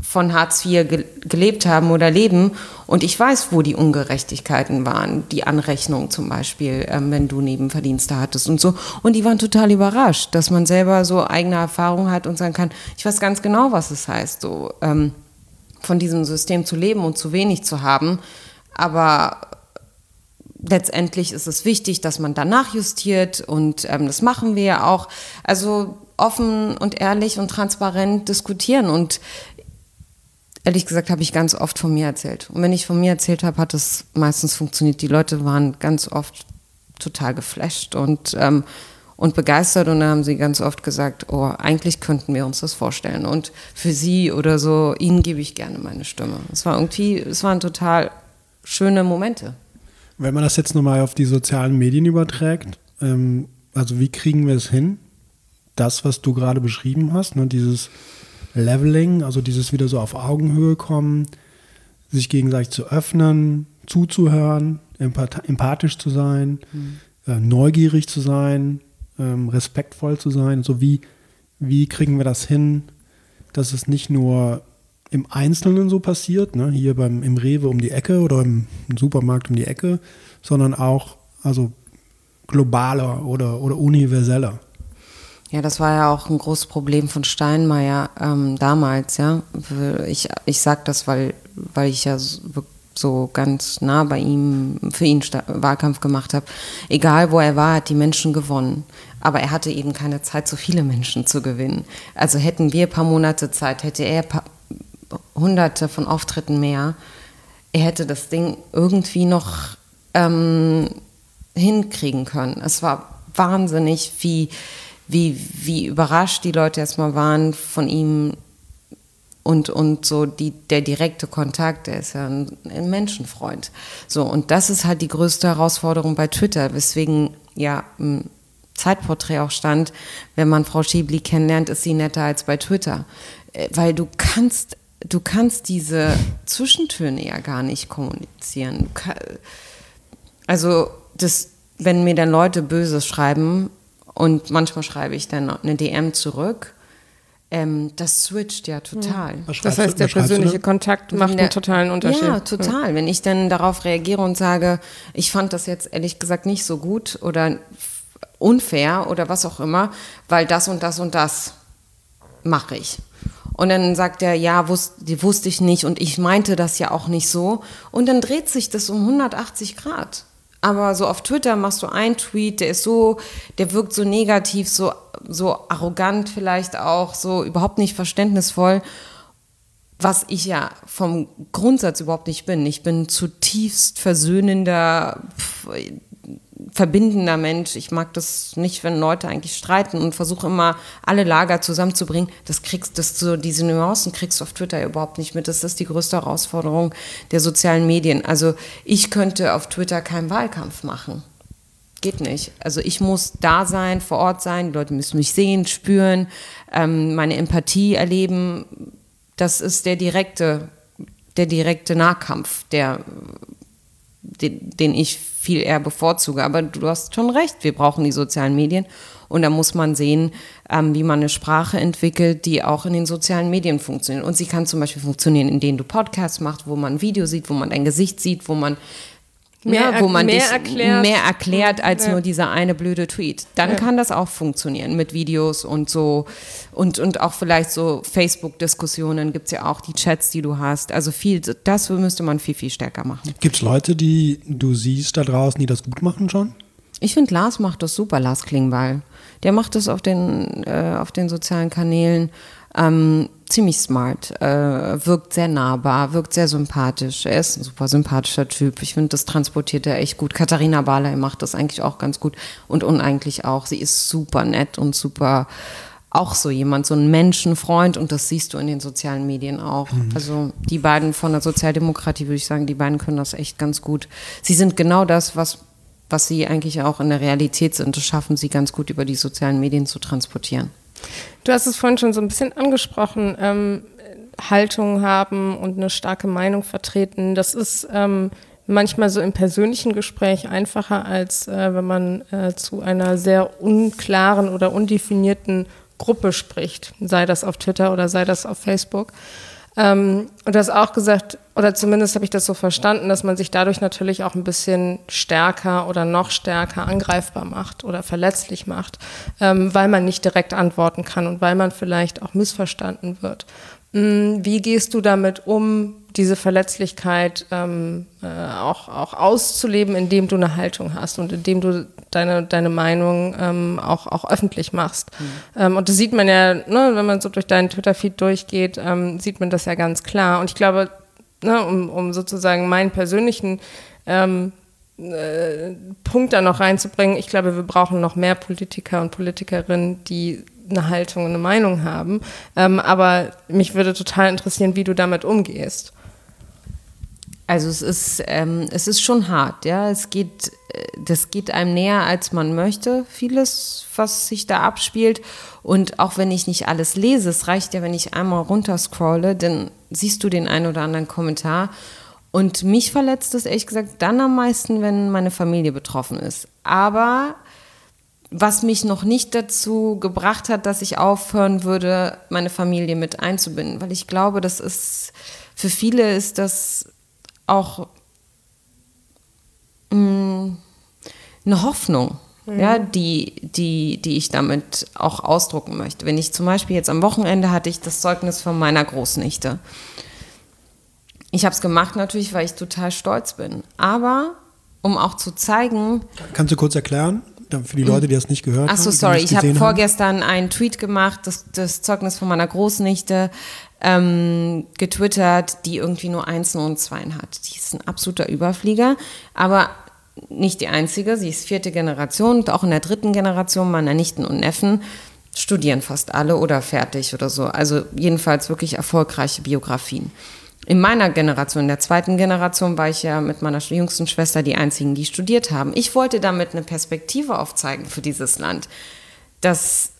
S3: von Hartz IV ge gelebt haben oder leben. Und ich weiß, wo die Ungerechtigkeiten waren. Die Anrechnung zum Beispiel, ähm, wenn du Nebenverdienste hattest und so. Und die waren total überrascht, dass man selber so eigene Erfahrungen hat und sagen kann, ich weiß ganz genau, was es heißt, so ähm, von diesem System zu leben und zu wenig zu haben. Aber letztendlich ist es wichtig, dass man danach justiert und ähm, das machen wir ja auch. Also offen und ehrlich und transparent diskutieren und ehrlich gesagt habe ich ganz oft von mir erzählt. Und wenn ich von mir erzählt habe, hat es meistens funktioniert. Die Leute waren ganz oft total geflasht und, ähm, und begeistert und dann haben sie ganz oft gesagt, oh, eigentlich könnten wir uns das vorstellen. Und für sie oder so, ihnen gebe ich gerne meine Stimme. Es war irgendwie, es waren total schöne Momente.
S1: Wenn man das jetzt nochmal auf die sozialen Medien überträgt, ähm, also wie kriegen wir es hin? Das, was du gerade beschrieben hast, ne, dieses Leveling, also dieses wieder so auf Augenhöhe kommen, sich gegenseitig zu öffnen, zuzuhören, empathisch zu sein, mhm. äh, neugierig zu sein, ähm, respektvoll zu sein. So wie, wie kriegen wir das hin, dass es nicht nur im Einzelnen so passiert, ne, hier beim, im Rewe um die Ecke oder im, Supermarkt um die Ecke, sondern auch also globaler oder, oder universeller.
S3: Ja, das war ja auch ein großes Problem von Steinmeier ähm, damals, ja. Ich, ich sage das, weil, weil ich ja so ganz nah bei ihm für ihn Wahlkampf gemacht habe. Egal wo er war, hat die Menschen gewonnen. Aber er hatte eben keine Zeit, so viele Menschen zu gewinnen. Also hätten wir ein paar Monate Zeit, hätte er paar, hunderte von Auftritten mehr, er hätte das Ding irgendwie noch ähm, hinkriegen können. Es war wahnsinnig, wie wie, wie überrascht die Leute erstmal waren von ihm und, und so die, der direkte Kontakt, er ist ja ein, ein, Menschenfreund. So, und das ist halt die größte Herausforderung bei Twitter, weswegen ja Zeitporträt auch stand, wenn man Frau Schiebli kennenlernt, ist sie netter als bei Twitter. Äh, weil du kannst, du kannst diese Zwischentöne ja gar nicht kommunizieren. Also, das, wenn mir dann Leute Böses schreiben, und manchmal schreibe ich dann eine DM zurück. Ähm, das switcht ja total.
S2: Das heißt, der persönliche Kontakt macht der, einen totalen Unterschied.
S3: Ja, total. Wenn ich dann darauf reagiere und sage, ich fand das jetzt ehrlich gesagt nicht so gut oder unfair oder was auch immer, weil das und das und das mache ich. Und dann sagt er, ja, wusste, wusste ich nicht und ich meinte das ja auch nicht so. Und dann dreht sich das um 180 Grad. Aber so auf Twitter machst du einen Tweet, der ist so, der wirkt so negativ, so, so arrogant vielleicht auch, so überhaupt nicht verständnisvoll, was ich ja vom Grundsatz überhaupt nicht bin. Ich bin zutiefst versöhnender, verbindender Mensch. Ich mag das nicht, wenn Leute eigentlich streiten und versuche immer alle Lager zusammenzubringen. Das kriegst, das so diese Nuancen kriegst du auf Twitter überhaupt nicht mit. Das ist die größte Herausforderung der sozialen Medien. Also ich könnte auf Twitter keinen Wahlkampf machen. Geht nicht. Also ich muss da sein, vor Ort sein. Die Leute müssen mich sehen, spüren, ähm, meine Empathie erleben. Das ist der direkte, der direkte Nahkampf, der den, den ich viel eher bevorzuge. Aber du hast schon recht, wir brauchen die sozialen Medien. Und da muss man sehen, ähm, wie man eine Sprache entwickelt, die auch in den sozialen Medien funktioniert. Und sie kann zum Beispiel funktionieren, indem du Podcasts machst, wo man ein Video sieht, wo man dein Gesicht sieht, wo man Mehr, ja, wo man mehr erklärt, mehr erklärt als ja. nur dieser eine blöde Tweet. Dann ja. kann das auch funktionieren mit Videos und so und, und auch vielleicht so Facebook-Diskussionen gibt es ja auch, die Chats, die du hast. Also viel, das müsste man viel, viel stärker machen.
S1: Gibt es Leute, die du siehst da draußen, die das gut machen schon?
S3: Ich finde, Lars macht das super, Lars Klingbeil. Der macht das auf den, äh, auf den sozialen Kanälen. Ähm, ziemlich smart, äh, wirkt sehr nahbar, wirkt sehr sympathisch. Er ist ein super sympathischer Typ. Ich finde, das transportiert er echt gut. Katharina Barley macht das eigentlich auch ganz gut und uneigentlich auch. Sie ist super nett und super auch so jemand, so ein Menschenfreund und das siehst du in den sozialen Medien auch. Mhm. Also die beiden von der Sozialdemokratie, würde ich sagen, die beiden können das echt ganz gut. Sie sind genau das, was, was sie eigentlich auch in der Realität sind. Das schaffen sie ganz gut über die sozialen Medien zu transportieren.
S2: Du hast es vorhin schon so ein bisschen angesprochen, ähm, Haltung haben und eine starke Meinung vertreten. Das ist ähm, manchmal so im persönlichen Gespräch einfacher, als äh, wenn man äh, zu einer sehr unklaren oder undefinierten Gruppe spricht, sei das auf Twitter oder sei das auf Facebook. Ähm, und du hast auch gesagt, oder zumindest habe ich das so verstanden, dass man sich dadurch natürlich auch ein bisschen stärker oder noch stärker angreifbar macht oder verletzlich macht, ähm, weil man nicht direkt antworten kann und weil man vielleicht auch missverstanden wird. Hm, wie gehst du damit um, diese Verletzlichkeit ähm, äh, auch, auch auszuleben, indem du eine Haltung hast und indem du deine, deine Meinung ähm, auch, auch öffentlich machst? Mhm. Ähm, und das sieht man ja, ne, wenn man so durch deinen Twitter-Feed durchgeht, ähm, sieht man das ja ganz klar. Und ich glaube, ne, um, um sozusagen meinen persönlichen ähm, äh, Punkt da noch reinzubringen, ich glaube, wir brauchen noch mehr Politiker und Politikerinnen, die eine Haltung, eine Meinung haben. Ähm, aber mich würde total interessieren, wie du damit umgehst.
S3: Also es ist, ähm, es ist schon hart, ja. Es geht, äh, das geht einem näher, als man möchte, vieles, was sich da abspielt. Und auch wenn ich nicht alles lese, es reicht ja, wenn ich einmal runterscrolle, dann siehst du den einen oder anderen Kommentar. Und mich verletzt es ehrlich gesagt dann am meisten, wenn meine Familie betroffen ist. Aber was mich noch nicht dazu gebracht hat, dass ich aufhören würde, meine Familie mit einzubinden, weil ich glaube, das ist für viele ist das auch mh, mm, eine Hoffnung, mhm. ja, die, die, die ich damit auch ausdrucken möchte. Wenn ich zum Beispiel jetzt am Wochenende hatte ich das Zeugnis von meiner Großnichte. Ich habe es gemacht natürlich, weil ich total stolz bin. Aber um auch zu zeigen.
S1: Kannst du kurz erklären? für die Leute, die das nicht gehört
S3: haben. Ach so, sorry, ich habe vorgestern einen Tweet gemacht, das, das Zeugnis von meiner Großnichte ähm, getwittert, die irgendwie nur Einsen und Zweien hat. Die ist ein absoluter Überflieger, aber nicht die einzige. Sie ist vierte Generation und auch in der dritten Generation meiner Nichten und Neffen studieren fast alle oder fertig oder so. Also jedenfalls wirklich erfolgreiche Biografien in meiner Generation, in der zweiten Generation, war ich ja mit meiner jüngsten Schwester die einzigen, die studiert haben. Ich wollte damit eine Perspektive aufzeigen für dieses Land, dass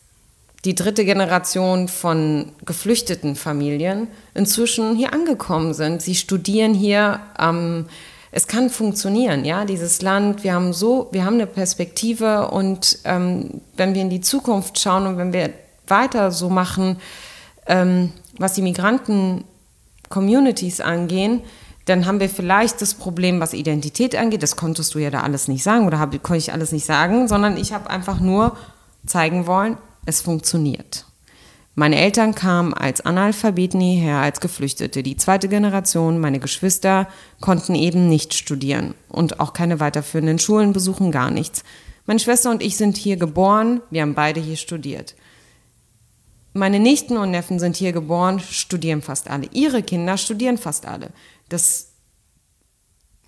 S3: die dritte Generation von geflüchteten Familien inzwischen hier angekommen sind. Sie studieren hier. Ähm, es kann funktionieren, ja, dieses Land. Wir haben so, wir haben eine Perspektive und ähm, wenn wir in die Zukunft schauen und wenn wir weiter so machen, ähm, was die Migranten Communities angehen, dann haben wir vielleicht das Problem, was Identität angeht. Das konntest du ja da alles nicht sagen oder hab, konnte ich alles nicht sagen, sondern ich habe einfach nur zeigen wollen, es funktioniert. Meine Eltern kamen als Analphabeten hierher, als Geflüchtete. Die zweite Generation, meine Geschwister, konnten eben nicht studieren und auch keine weiterführenden Schulen besuchen, gar nichts. Meine Schwester und ich sind hier geboren, wir haben beide hier studiert. Meine Nichten und Neffen sind hier geboren, studieren fast alle. Ihre Kinder studieren fast alle. Das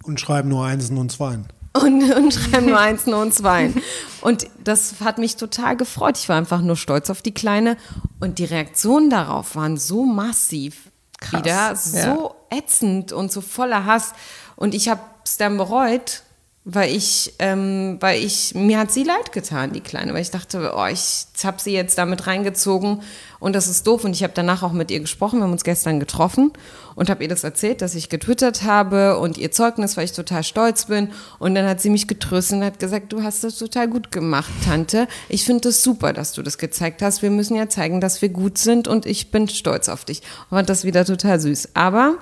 S1: und schreiben nur Einsen und Zweien.
S3: Und, und schreiben nur Einsen und Zweien. Und das hat mich total gefreut. Ich war einfach nur stolz auf die Kleine. Und die Reaktionen darauf waren so massiv Krass, wieder, so ja. ätzend und so voller Hass. Und ich habe es dann bereut, weil ich, ähm, weil ich, mir hat sie leid getan, die Kleine, weil ich dachte, oh, ich habe sie jetzt damit reingezogen und das ist doof. Und ich habe danach auch mit ihr gesprochen, wir haben uns gestern getroffen und habe ihr das erzählt, dass ich getwittert habe und ihr Zeugnis, weil ich total stolz bin. Und dann hat sie mich getröstet und hat gesagt, du hast das total gut gemacht, Tante. Ich finde das super, dass du das gezeigt hast. Wir müssen ja zeigen, dass wir gut sind und ich bin stolz auf dich. Und fand das wieder total süß. Aber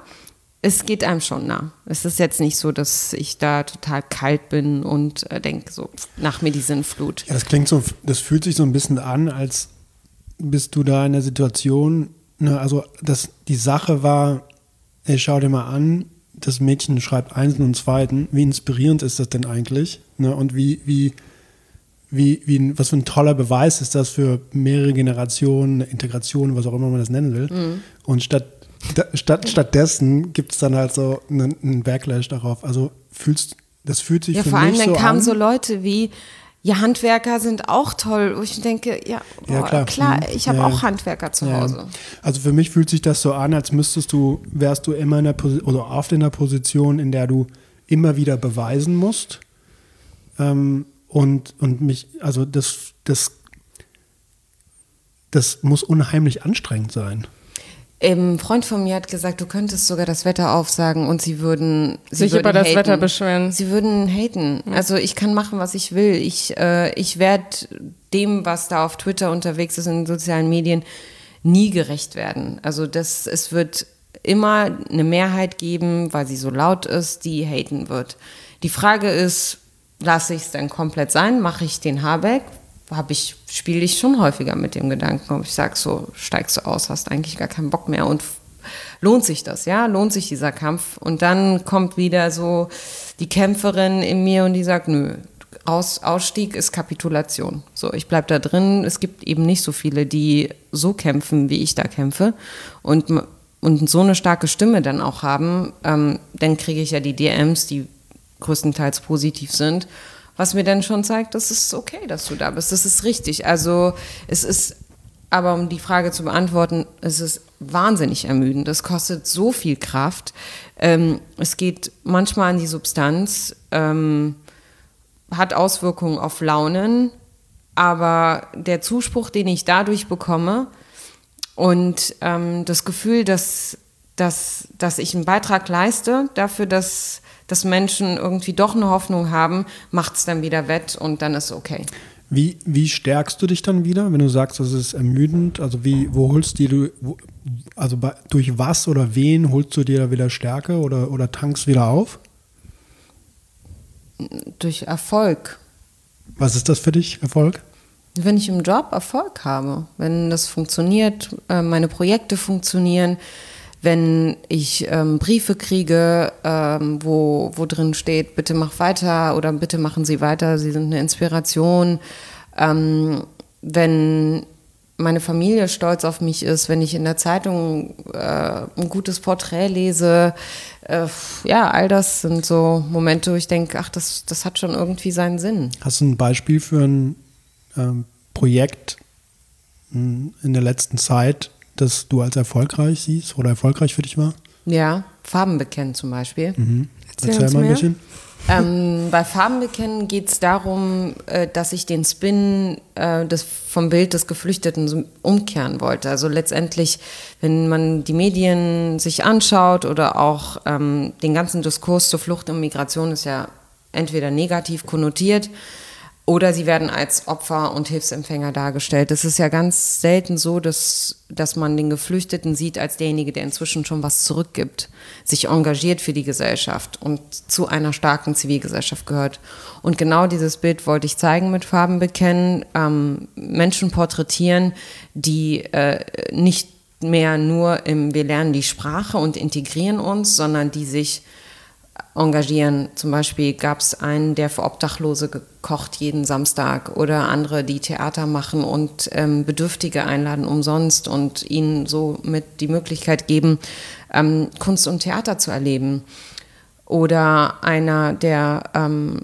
S3: es geht einem schon nah. Es ist jetzt nicht so, dass ich da total kalt bin und äh, denke so, nach mir die Sinnflut.
S1: Ja, das klingt so, das fühlt sich so ein bisschen an, als bist du da in der Situation, ne, also dass die Sache war, ey, schau dir mal an, das Mädchen schreibt Einsen und Zweiten, wie inspirierend ist das denn eigentlich? Ne, und wie, wie, wie, wie, was für ein toller Beweis ist das für mehrere Generationen, Integration, was auch immer man das nennen will. Mhm. Und statt da, statt, stattdessen gibt es dann halt so einen, einen, Backlash darauf. Also fühlst, das fühlt sich
S3: ja,
S1: für
S3: vor allem
S1: mich
S3: dann
S1: so
S3: kamen
S1: an.
S3: so Leute wie, ja, Handwerker sind auch toll. Wo ich denke, ja, boah, ja klar. klar. Mhm. ich habe ja. auch Handwerker zu. Hause.
S1: Also für mich fühlt sich das so an, als müsstest du, wärst du immer in der Position, oder oft in der Position, in der du immer wieder beweisen musst. Ähm, und, und mich, also das, das, das muss unheimlich anstrengend sein.
S3: Ein Freund von mir hat gesagt, du könntest sogar das Wetter aufsagen und sie würden sie
S2: sich
S3: würden
S2: über das haten. Wetter beschweren.
S3: Sie würden haten. Also ich kann machen, was ich will. Ich, äh, ich werde dem, was da auf Twitter unterwegs ist in den sozialen Medien, nie gerecht werden. Also das, es wird immer eine Mehrheit geben, weil sie so laut ist, die haten wird. Die Frage ist, lasse ich es dann komplett sein? Mache ich den Habeck? Habe ich, spiele ich schon häufiger mit dem Gedanken, ob ich sage, so steigst du aus, hast eigentlich gar keinen Bock mehr und lohnt sich das, ja? Lohnt sich dieser Kampf? Und dann kommt wieder so die Kämpferin in mir und die sagt, nö, aus, Ausstieg ist Kapitulation. So, ich bleibe da drin. Es gibt eben nicht so viele, die so kämpfen, wie ich da kämpfe. Und, und so eine starke Stimme dann auch haben, ähm, dann kriege ich ja die DMs, die größtenteils positiv sind, was mir dann schon zeigt, das ist okay, dass du da bist. Das ist richtig. Also es ist, aber um die Frage zu beantworten, es ist wahnsinnig ermüdend. Das kostet so viel Kraft. Ähm, es geht manchmal an die Substanz. Ähm, hat Auswirkungen auf Launen, aber der Zuspruch, den ich dadurch bekomme und ähm, das Gefühl, dass, dass, dass ich einen Beitrag leiste dafür, dass, dass Menschen irgendwie doch eine Hoffnung haben, macht es dann wieder wett und dann ist okay.
S1: Wie, wie stärkst du dich dann wieder, wenn du sagst, das ist ermüdend? Also wie, wo holst du, wo, also bei, durch was oder wen holst du dir wieder Stärke oder, oder tankst wieder auf?
S3: durch Erfolg.
S1: Was ist das für dich, Erfolg?
S3: Wenn ich im Job Erfolg habe, wenn das funktioniert, äh, meine Projekte funktionieren, wenn ich ähm, Briefe kriege, ähm, wo, wo drin steht, bitte mach weiter oder bitte machen Sie weiter, Sie sind eine Inspiration. Ähm, wenn meine Familie stolz auf mich ist, wenn ich in der Zeitung äh, ein gutes Porträt lese. Äh, ja, all das sind so Momente, wo ich denke, ach, das, das hat schon irgendwie seinen Sinn.
S1: Hast du ein Beispiel für ein ähm, Projekt hm, in der letzten Zeit, das du als erfolgreich siehst oder erfolgreich für dich war?
S3: Ja, Farben bekennen zum Beispiel.
S1: Mhm. Erzähl, Erzähl mal ein bisschen.
S3: Ähm, bei Farben bekennen geht es darum, äh, dass ich den Spin äh, des, vom Bild des Geflüchteten umkehren wollte. Also letztendlich, wenn man die Medien sich anschaut oder auch ähm, den ganzen Diskurs zur Flucht und Migration ist ja entweder negativ konnotiert oder sie werden als Opfer und Hilfsempfänger dargestellt. Es ist ja ganz selten so, dass, dass man den Geflüchteten sieht als derjenige, der inzwischen schon was zurückgibt, sich engagiert für die Gesellschaft und zu einer starken Zivilgesellschaft gehört. Und genau dieses Bild wollte ich zeigen mit Farben bekennen, ähm, Menschen porträtieren, die äh, nicht mehr nur im Wir lernen die Sprache und integrieren uns, sondern die sich engagieren. Zum Beispiel gab es einen, der für Obdachlose gekocht jeden Samstag oder andere, die Theater machen und ähm, Bedürftige einladen umsonst und ihnen so mit die Möglichkeit geben, ähm, Kunst und Theater zu erleben. Oder einer, der ähm,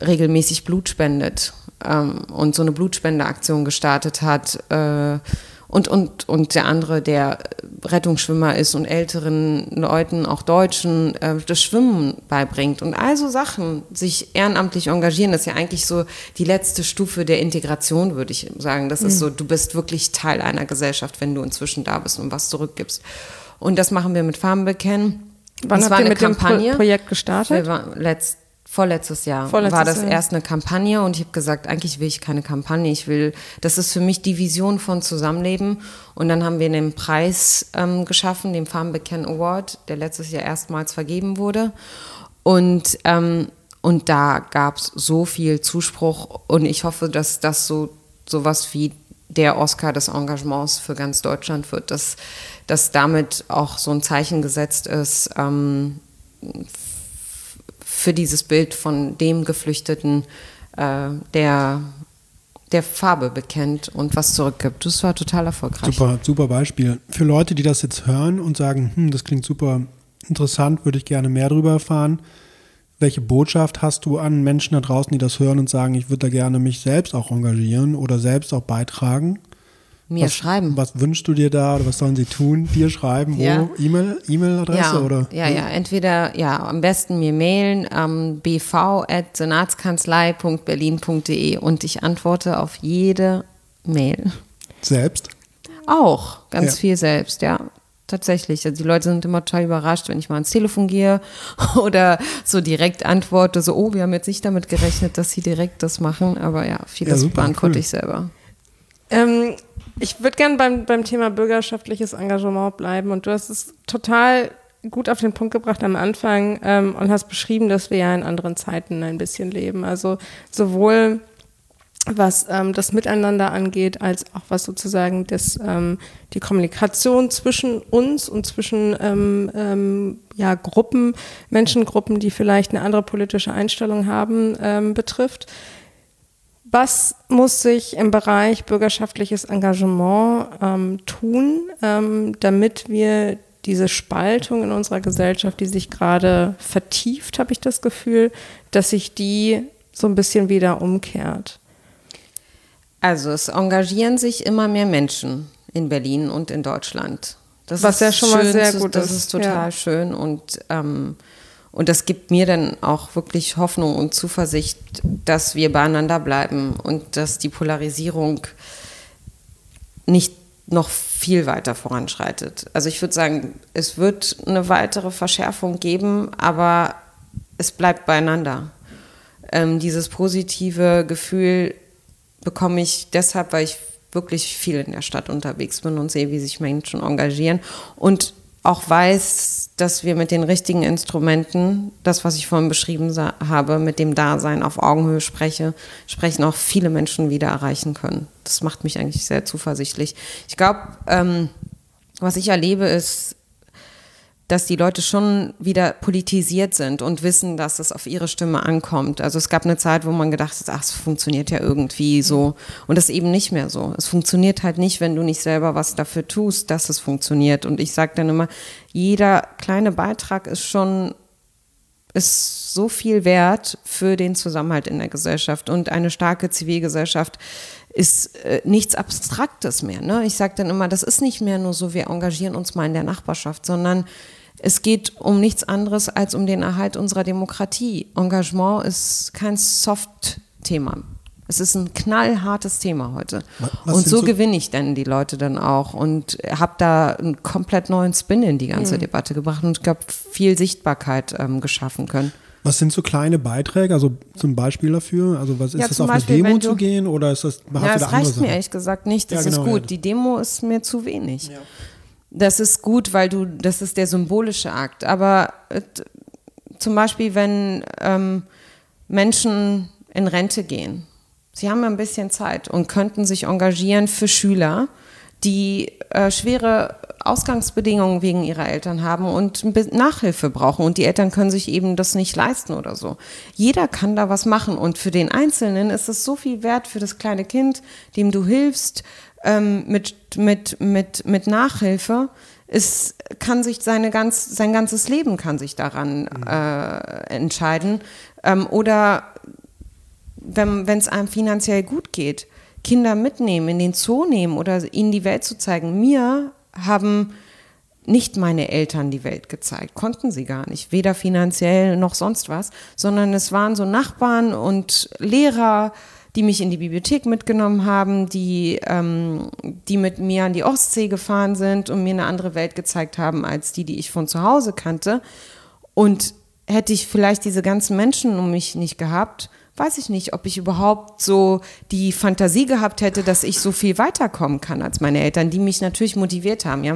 S3: regelmäßig Blut spendet ähm, und so eine Blutspendeaktion gestartet hat. Äh, und, und, und der andere, der Rettungsschwimmer ist und älteren Leuten, auch Deutschen, äh, das Schwimmen beibringt und all so Sachen, sich ehrenamtlich engagieren, das ist ja eigentlich so die letzte Stufe der Integration, würde ich sagen. Das mhm. ist so, du bist wirklich Teil einer Gesellschaft, wenn du inzwischen da bist und was zurückgibst. Und das machen wir mit Farben bekennen.
S2: Wann das habt ihr mit Kampagne. dem Pro Projekt gestartet?
S3: Wir waren letzt, Vorletztes Jahr
S2: Vorletztes
S3: war das
S2: Jahr.
S3: erst eine Kampagne und ich habe gesagt, eigentlich will ich keine Kampagne. Ich will, das ist für mich die Vision von Zusammenleben. Und dann haben wir den Preis ähm, geschaffen, den Farm Bekennen Award, der letztes Jahr erstmals vergeben wurde. Und, ähm, und da gab es so viel Zuspruch und ich hoffe, dass das so sowas wie der Oscar des Engagements für ganz Deutschland wird, dass, dass damit auch so ein Zeichen gesetzt ist. Ähm, für dieses Bild von dem Geflüchteten, äh, der der Farbe bekennt und was zurückgibt. Das war total erfolgreich.
S1: Super, super Beispiel. Für Leute, die das jetzt hören und sagen, hm, das klingt super interessant, würde ich gerne mehr darüber erfahren. Welche Botschaft hast du an Menschen da draußen, die das hören und sagen, ich würde da gerne mich selbst auch engagieren oder selbst auch beitragen?
S3: Mir
S1: was,
S3: schreiben.
S1: Was wünschst du dir da oder was sollen sie tun? Dir schreiben? Wo?
S3: Ja.
S1: E-Mail, E-Mail-Adresse
S3: ja,
S1: oder?
S3: Ja, ja, entweder, ja, am besten mir mailen, ähm, bv.senatskanzlei.berlin.de und ich antworte auf jede Mail.
S1: Selbst?
S3: Auch, ganz
S1: Ja.
S3: viel selbst, ja. Tatsächlich. Also die Leute sind immer total überrascht, wenn ich mal ans Telefon gehe oder so direkt antworte, so, oh, wir haben jetzt nicht damit gerechnet, dass sie direkt das machen, aber ja, vieles
S1: Ja, super,
S3: beantworte
S1: cool.
S3: ich selber.
S2: Ähm, ich würde gerne beim, beim Thema bürgerschaftliches Engagement bleiben und du hast es total gut auf den Punkt gebracht am Anfang ähm, und hast beschrieben, dass wir ja in anderen Zeiten ein bisschen leben. Also sowohl was ähm, das Miteinander angeht, als auch was sozusagen das, ähm, die Kommunikation zwischen uns und zwischen ähm, ähm ja, Gruppen, Menschengruppen, die vielleicht eine andere politische Einstellung haben, ähm, betrifft. Was muss sich im Bereich bürgerschaftliches Engagement ähm, tun, damit wir diese Spaltung in unserer Gesellschaft, die sich gerade vertieft, habe ich das Gefühl, dass sich die so ein bisschen wieder umkehrt?
S3: Also es engagieren sich immer mehr Menschen in Berlin und in Deutschland.
S2: Das Was ja schon mal sehr gut
S3: ist. Das ist total ja. schön und ähm, und das gibt mir dann auch wirklich Hoffnung und Zuversicht, dass wir beieinander bleiben und dass die Polarisierung nicht noch viel weiter voranschreitet. Also ich würde sagen, es wird eine weitere Verschärfung geben, aber es bleibt beieinander. Ähm, dieses positive Gefühl, bekomme ich deshalb, weil ich wirklich viel in der Stadt unterwegs bin und sehe, wie sich Menschen engagieren und auch weiß, dass wir mit den richtigen Instrumenten, das, was ich vorhin beschrieben habe, mit dem Dasein auf Augenhöhe spreche, sprechen auch viele Menschen wieder erreichen können. Das macht mich eigentlich sehr zuversichtlich. Ich glaube, ähm, was ich erlebe, ist, dass die Leute schon wieder politisiert sind und wissen, dass es auf ihre Stimme ankommt. Also es gab eine Zeit, wo man gedacht hat, ach, es funktioniert ja irgendwie so. Und das eben nicht mehr so. Es funktioniert halt nicht, wenn du nicht selber was dafür tust, dass es funktioniert. Und ich sage dann immer, jeder kleine Beitrag ist schon ist so viel wert für den Zusammenhalt in der Gesellschaft und eine starke Zivilgesellschaft ist äh, nichts Abstraktes mehr. Ne? Ich sage dann immer, das ist nicht mehr nur so, wir engagieren uns mal in der Nachbarschaft, sondern es geht um nichts anderes als um den Erhalt unserer Demokratie. Engagement ist kein Soft-Thema. Es ist ein knallhartes Thema heute. Was und so, so, gewinne ich dann die Leute dann auch und habe da einen komplett neuen Spin in die ganze mhm. Debatte gebracht und ich glaube, viel Sichtbarkeit ähm, geschaffen können.
S1: Was sind so kleine Beiträge, also zum Beispiel dafür? Also was ist ja, das auf Beispiel, eine Demo zu gehen oder ist das
S3: Ja, das reicht mir ehrlich gesagt nicht. Das ja, genau, ist gut. Ja. Die Demo ist mir zu wenig. Das ist gut, weil du, das ist der symbolische Akt. Aber äh, zum Beispiel, wenn ähm, Menschen in Rente gehen, sie haben ein bisschen Zeit und könnten sich engagieren für Schüler, die äh, schwere Ausgangsbedingungen wegen ihrer Eltern haben und Nachhilfe brauchen und die Eltern können sich eben das nicht leisten oder so. Jeder kann da was machen und für den Einzelnen ist es so viel wert für das kleine Kind, dem du hilfst, ähm, mit, mit, mit, mit Nachhilfe, es kann sich seine ganz, sein ganzes Leben kann sich daran mhm. äh, entscheiden. Ähm, oder wenn es einem finanziell gut geht, Kinder mitnehmen, in den Zoo nehmen oder ihnen die Welt zu zeigen. Mir haben nicht meine Eltern die Welt gezeigt, konnten sie gar nicht, weder finanziell noch sonst was, sondern es waren so Nachbarn und Lehrer, die mich in die Bibliothek mitgenommen haben, die, ähm, die mit mir an die Ostsee gefahren sind und mir eine andere Welt gezeigt haben als die, die ich von zu Hause kannte. Und hätte ich vielleicht diese ganzen Menschen um mich nicht gehabt, weiß ich nicht, ob ich überhaupt so die Fantasie gehabt hätte, dass ich so viel weiterkommen kann als meine Eltern, die mich natürlich motiviert haben. Ja,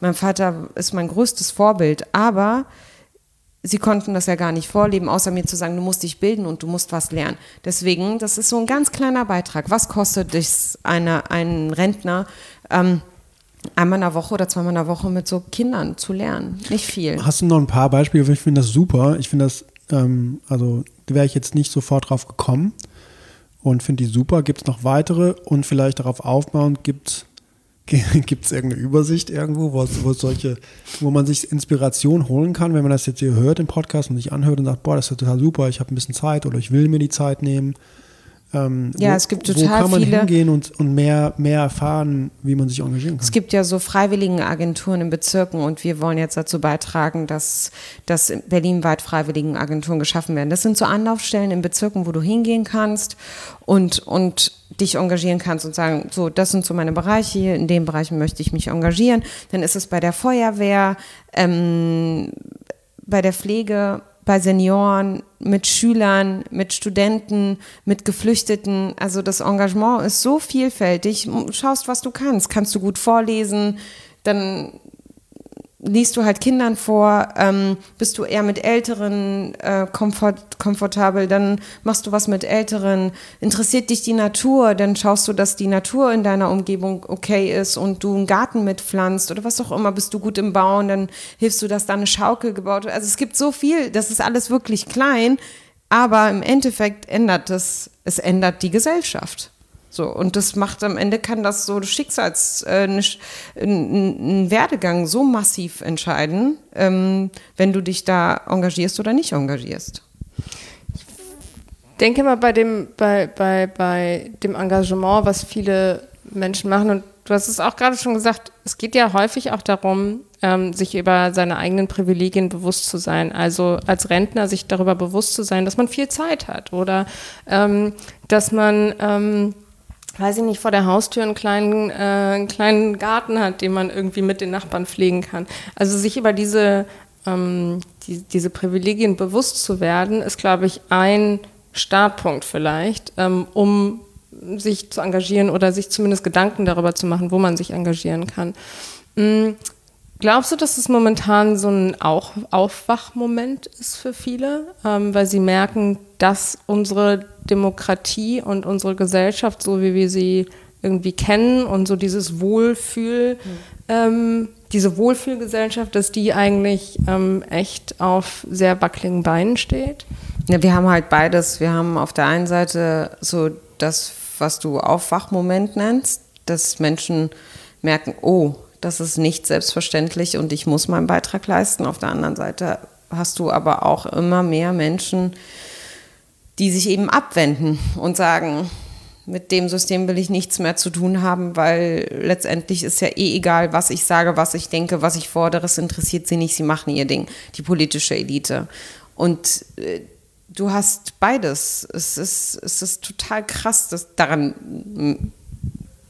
S3: mein Vater ist mein größtes Vorbild, aber sie konnten das ja gar nicht vorleben, außer mir zu sagen, du musst dich bilden und du musst was lernen. Deswegen, das ist so ein ganz kleiner Beitrag. Was kostet es eine, einen Rentner, ähm, einmal in der Woche oder zweimal in der Woche mit so Kindern zu lernen? Nicht viel.
S1: Hast du noch ein paar Beispiele? Ich finde das super. Ich finde das, ähm, also wäre ich jetzt nicht sofort drauf gekommen und finde die super. Gibt es noch weitere und vielleicht darauf aufbauend gibt es Gibt es irgendeine Übersicht irgendwo, wo, wo, solche, wo man sich Inspiration holen kann, wenn man das jetzt hier hört im Podcast und sich anhört und sagt, boah, das ist total super, ich habe ein bisschen Zeit oder ich will mir die Zeit nehmen.
S3: Ähm, ja, wo, es gibt total
S1: Wo kann man
S3: viele,
S1: hingehen und, und mehr, mehr erfahren, wie man sich engagieren kann?
S3: Es gibt ja so Freiwilligenagenturen in Bezirken und wir wollen jetzt dazu beitragen, dass, dass berlinweit Freiwilligenagenturen geschaffen werden. Das sind so Anlaufstellen in Bezirken, wo du hingehen kannst und, und dich engagieren kannst und sagen, so, das sind so meine Bereiche, hier, in den Bereichen möchte ich mich engagieren. Dann ist es bei der Feuerwehr, ähm, bei der Pflege, bei Senioren, mit Schülern, mit Studenten, mit Geflüchteten. Also das Engagement ist so vielfältig. Schaust, was du kannst. Kannst du gut vorlesen, dann liest du halt Kindern vor, ähm, bist du eher mit Älteren äh, komfort, komfortabel, dann machst du was mit Älteren. Interessiert dich die Natur, dann schaust du, dass die Natur in deiner Umgebung okay ist und du einen Garten mitpflanzt oder was auch immer, bist du gut im Bauen, dann hilfst du, dass da eine Schaukel gebaut wird. Also es gibt so viel, das ist alles wirklich klein, aber im Endeffekt ändert es, es ändert die Gesellschaft. So, und das macht am Ende kann das so Schicksals, äh, ein, ein Werdegang so massiv entscheiden, ähm, wenn du dich da engagierst oder nicht engagierst.
S2: Ich denke mal bei dem, bei, bei, bei dem Engagement, was viele Menschen machen, und du hast es auch gerade schon gesagt, es geht ja häufig auch darum, ähm, sich über seine eigenen Privilegien bewusst zu sein. Also als Rentner sich darüber bewusst zu sein, dass man viel Zeit hat oder ähm, dass man ähm, weiß ich nicht, vor der Haustür einen kleinen, äh, einen kleinen Garten hat, den man irgendwie mit den Nachbarn pflegen kann. Also sich über diese, ähm, die, diese Privilegien bewusst zu werden, ist, glaube ich, ein Startpunkt vielleicht, ähm, um sich zu engagieren oder sich zumindest Gedanken darüber zu machen, wo man sich engagieren kann. Mhm. Glaubst du, dass es momentan so ein Auch Aufwachmoment ist für viele, ähm, weil sie merken, dass unsere Demokratie und unsere Gesellschaft, so wie wir sie irgendwie kennen und so dieses Wohlfühl, mhm. ähm, diese Wohlfühlgesellschaft, dass die eigentlich ähm, echt auf sehr wackeligen Beinen steht?
S3: Ja, wir haben halt beides. Wir haben auf der einen Seite so das, was du Aufwachmoment nennst, dass Menschen merken, oh, das ist nicht selbstverständlich und ich muss meinen Beitrag leisten. Auf der anderen Seite hast du aber auch immer mehr Menschen, die sich eben abwenden und sagen, mit dem System will ich nichts mehr zu tun haben, weil letztendlich ist ja eh egal, was ich sage, was ich denke, was ich fordere. Es interessiert sie nicht, sie machen ihr Ding, die politische Elite. Und äh, du hast beides. Es ist, es ist total krass, dass daran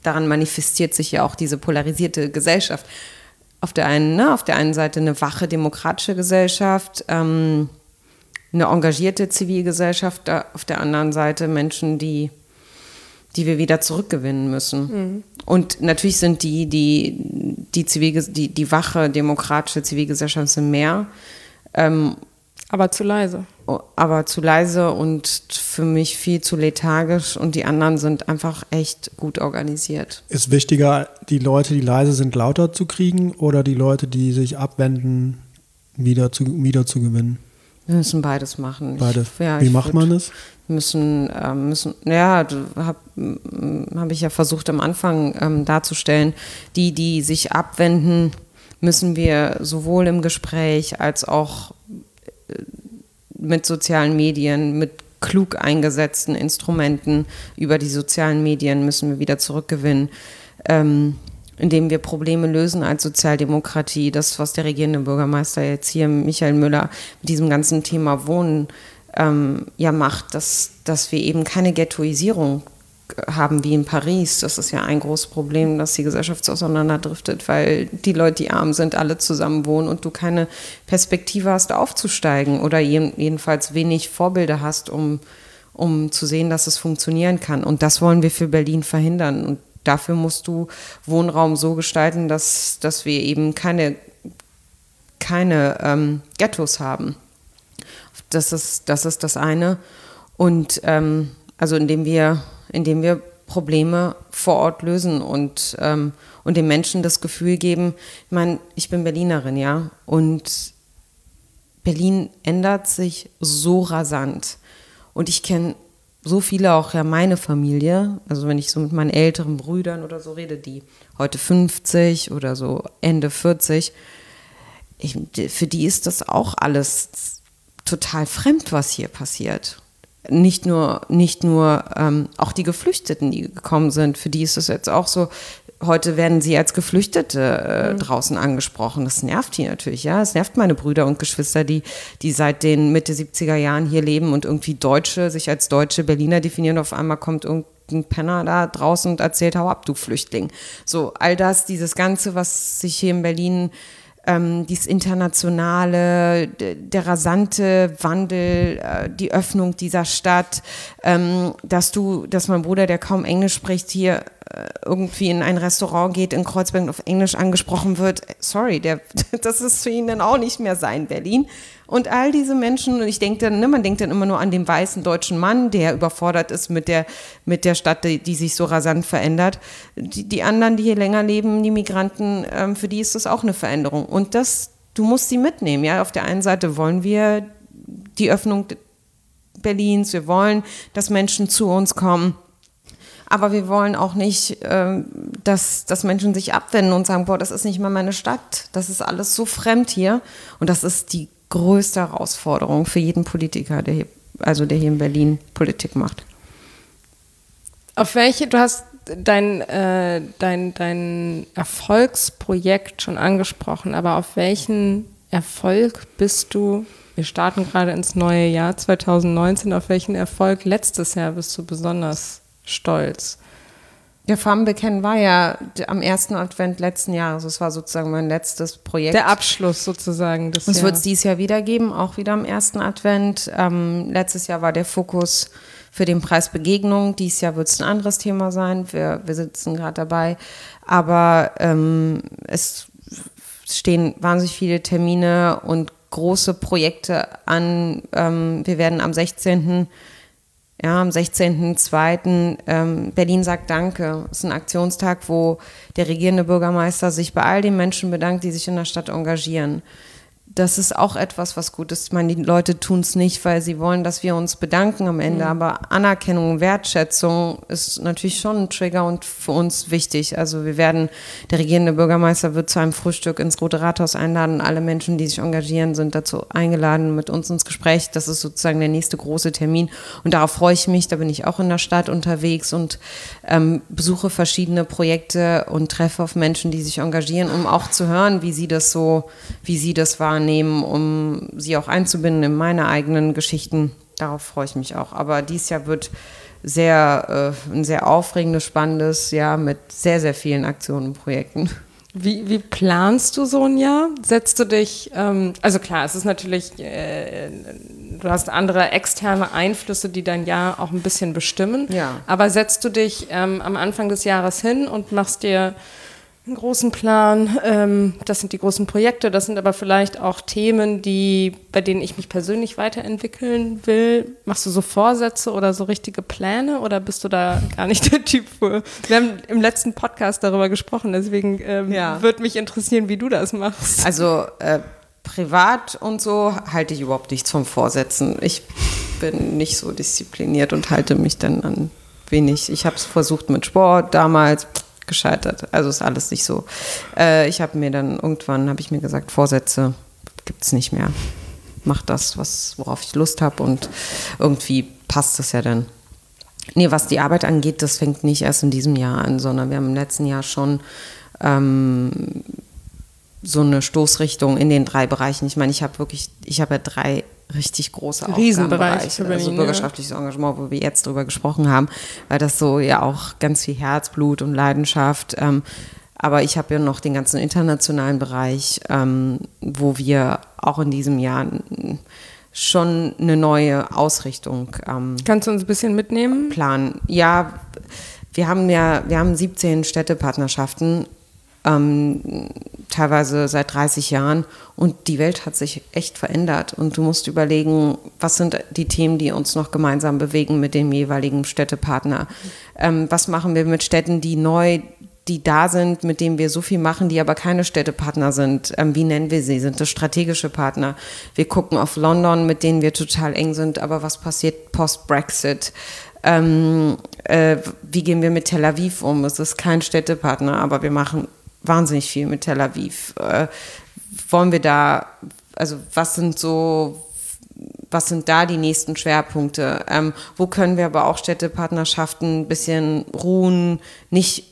S3: daran manifestiert sich ja auch diese polarisierte Gesellschaft. Auf der einen, ne, auf der einen Seite eine wache demokratische Gesellschaft, ähm, eine engagierte Zivilgesellschaft, auf der anderen Seite Menschen, die, die wir wieder zurückgewinnen müssen. Mhm. Und natürlich sind die, die, die, Zivil, die, die wache demokratische Zivilgesellschaft sind mehr. Ähm,
S2: aber zu leise.
S3: Aber zu leise und für mich viel zu lethargisch und die anderen sind einfach echt gut organisiert.
S1: Ist wichtiger, die Leute, die leise sind, lauter zu kriegen oder die Leute, die sich abwenden, wieder zu, wieder zu gewinnen?
S3: Wir müssen beides machen.
S1: Beides. Ich, ja, Wie macht man das?
S3: Müssen, äh, müssen, ja, habe hab ich ja versucht am Anfang ähm, darzustellen, die, die sich abwenden, müssen wir sowohl im Gespräch als auch mit sozialen Medien, mit klug eingesetzten Instrumenten über die sozialen Medien müssen wir wieder zurückgewinnen, ähm, indem wir Probleme lösen als Sozialdemokratie. Das, was der regierende Bürgermeister jetzt hier, Michael Müller, mit diesem ganzen Thema Wohnen ähm, ja macht, dass, dass wir eben keine Ghettoisierung haben wie in Paris. Das ist ja ein großes Problem, dass die Gesellschaft auseinanderdriftet, weil die Leute, die arm sind, alle zusammen wohnen und du keine Perspektive hast, aufzusteigen oder jedenfalls wenig Vorbilder hast, um, um zu sehen, dass es funktionieren kann. Und das wollen wir für Berlin verhindern. Und dafür musst du Wohnraum so gestalten, dass, dass wir eben keine, keine ähm, Ghettos haben. Das ist, das ist das eine. Und ähm, also indem wir indem wir Probleme vor Ort lösen und, ähm, und den Menschen das Gefühl geben, ich meine, ich bin Berlinerin, ja, und Berlin ändert sich so rasant. Und ich kenne so viele, auch ja meine Familie, also wenn ich so mit meinen älteren Brüdern oder so rede, die heute 50 oder so Ende 40, ich, für die ist das auch alles total fremd, was hier passiert nicht nur, nicht nur ähm, auch die Geflüchteten, die gekommen sind, für die ist es jetzt auch so, heute werden sie als Geflüchtete äh, mhm. draußen angesprochen. Das nervt die natürlich, ja. Es nervt meine Brüder und Geschwister, die, die seit den Mitte 70er Jahren hier leben und irgendwie Deutsche, sich als deutsche Berliner definieren. Und auf einmal kommt irgendein Penner da draußen und erzählt, hau ab, du Flüchtling. So, all das, dieses Ganze, was sich hier in Berlin ähm, dieses internationale, der rasante Wandel, äh, die Öffnung dieser Stadt, ähm, dass du, dass mein Bruder, der kaum Englisch spricht, hier äh, irgendwie in ein Restaurant geht in Kreuzberg auf Englisch angesprochen wird. Sorry, der, das ist für ihn dann auch nicht mehr sein Berlin. Und all diese Menschen, und ich denke dann, ne, man denkt dann immer nur an den weißen deutschen Mann, der überfordert ist mit der, mit der Stadt, die, die sich so rasant verändert. Die, die anderen, die hier länger leben, die Migranten, ähm, für die ist das auch eine Veränderung. Und das, du musst sie mitnehmen. Ja, auf der einen Seite wollen wir die Öffnung Berlins, wir wollen, dass Menschen zu uns kommen. Aber wir wollen auch nicht, ähm, dass, dass Menschen sich abwenden und sagen, boah, das ist nicht mehr meine Stadt, das ist alles so fremd hier. Und das ist die größte Herausforderung für jeden Politiker, der hier, also der hier in Berlin Politik macht.
S2: Auf welche, du hast dein, äh, dein, dein Erfolgsprojekt schon angesprochen, aber auf welchen Erfolg bist du, wir starten gerade ins neue Jahr 2019, auf welchen Erfolg letztes Jahr bist du besonders stolz?
S3: Der Farben bekennen war ja am ersten Advent letzten Jahres. Das war sozusagen mein letztes Projekt.
S2: Der Abschluss sozusagen.
S3: Das wird es dieses Jahr wieder geben, auch wieder am ersten Advent. Ähm, letztes Jahr war der Fokus für den Preis Begegnung. Dieses Jahr wird es ein anderes Thema sein. Wir, wir sitzen gerade dabei. Aber ähm, es stehen wahnsinnig viele Termine und große Projekte an. Ähm, wir werden am 16. Ja, am 16.02. Ähm, Berlin sagt Danke. Das ist ein Aktionstag, wo der regierende Bürgermeister sich bei all den Menschen bedankt, die sich in der Stadt engagieren das ist auch etwas, was gut ist. Ich meine, die Leute tun es nicht, weil sie wollen, dass wir uns bedanken am Ende. Mhm. Aber Anerkennung, Wertschätzung ist natürlich schon ein Trigger und für uns wichtig. Also wir werden, der regierende Bürgermeister wird zu einem Frühstück ins Rote Rathaus einladen. Alle Menschen, die sich engagieren, sind dazu eingeladen, mit uns ins Gespräch. Das ist sozusagen der nächste große Termin. Und darauf freue ich mich. Da bin ich auch in der Stadt unterwegs und ähm, besuche verschiedene Projekte und treffe auf Menschen, die sich engagieren, um auch zu hören, wie sie das so, wie sie das waren wahrnehmen, um sie auch einzubinden in meine eigenen Geschichten. Darauf freue ich mich auch. Aber dieses Jahr wird sehr, äh, ein sehr aufregendes, spannendes Jahr mit sehr, sehr vielen Aktionen und Projekten.
S2: Wie, wie planst du so ein Jahr? Setzt du dich, ähm, also klar, es ist natürlich, äh, du hast andere externe Einflüsse, die dein Jahr auch ein bisschen bestimmen.
S3: Ja.
S2: Aber setzt du dich ähm, am Anfang des Jahres hin und machst dir einen großen Plan. Ähm, das sind die großen Projekte. Das sind aber vielleicht auch Themen, die, bei denen ich mich persönlich weiterentwickeln will. Machst du so Vorsätze oder so richtige Pläne oder bist du da gar nicht der Typ für? Wir haben im letzten Podcast darüber gesprochen, deswegen ähm, ja. würde mich interessieren, wie du das machst.
S3: Also äh, privat und so halte ich überhaupt nichts vom Vorsätzen. Ich bin nicht so diszipliniert und halte mich dann an wenig. Ich habe es versucht mit Sport damals gescheitert. Also ist alles nicht so. Äh, ich habe mir dann irgendwann, habe ich mir gesagt, Vorsätze gibt es nicht mehr. Mach das, was, worauf ich Lust habe und irgendwie passt es ja dann. Nee, was die Arbeit angeht, das fängt nicht erst in diesem Jahr an, sondern wir haben im letzten Jahr schon ähm, so eine Stoßrichtung in den drei Bereichen. Ich meine, ich habe wirklich, ich habe ja drei richtig große Aufgabenbereiche, also bürgerschaftliches Engagement, wo wir jetzt drüber gesprochen haben, weil das so ja auch ganz viel Herzblut und Leidenschaft. Ähm, aber ich habe ja noch den ganzen internationalen Bereich, ähm, wo wir auch in diesem Jahr schon eine neue Ausrichtung. Ähm,
S2: Kannst du uns ein bisschen mitnehmen?
S3: Planen. Ja, wir haben ja, wir haben 17 Städtepartnerschaften ähm, teilweise seit 30 Jahren. Und die Welt hat sich echt verändert. Und du musst überlegen, was sind die Themen, die uns noch gemeinsam bewegen mit dem jeweiligen Städtepartner? Ähm, was machen wir mit Städten, die neu die da sind, mit denen wir so viel machen, die aber keine Städtepartner sind. Ähm, wie nennen wir sie? Sind das strategische Partner? Wir gucken auf London, mit denen wir total eng sind, aber was passiert post-Brexit? Ähm, äh, wie gehen wir mit Tel Aviv um? Es ist kein Städtepartner, aber wir machen wahnsinnig viel mit Tel Aviv. Äh, wollen wir da, also was sind so, was sind da die nächsten Schwerpunkte? Ähm, wo können wir aber auch Städtepartnerschaften ein bisschen ruhen, nicht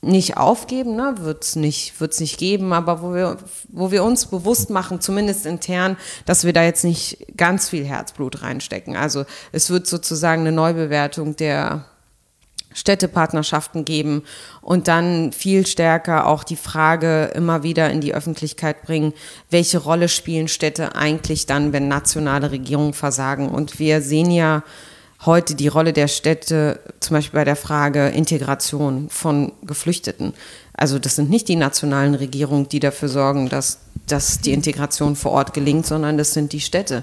S3: nicht aufgeben, ne? wird es nicht, wird's nicht geben, aber wo wir, wo wir uns bewusst machen, zumindest intern, dass wir da jetzt nicht ganz viel Herzblut reinstecken. Also es wird sozusagen eine Neubewertung der Städtepartnerschaften geben und dann viel stärker auch die Frage immer wieder in die Öffentlichkeit bringen, welche Rolle spielen Städte eigentlich dann, wenn nationale Regierungen versagen. Und wir sehen ja heute die Rolle der Städte zum Beispiel bei der Frage Integration von Geflüchteten. Also das sind nicht die nationalen Regierungen, die dafür sorgen, dass, dass die Integration vor Ort gelingt, sondern das sind die Städte.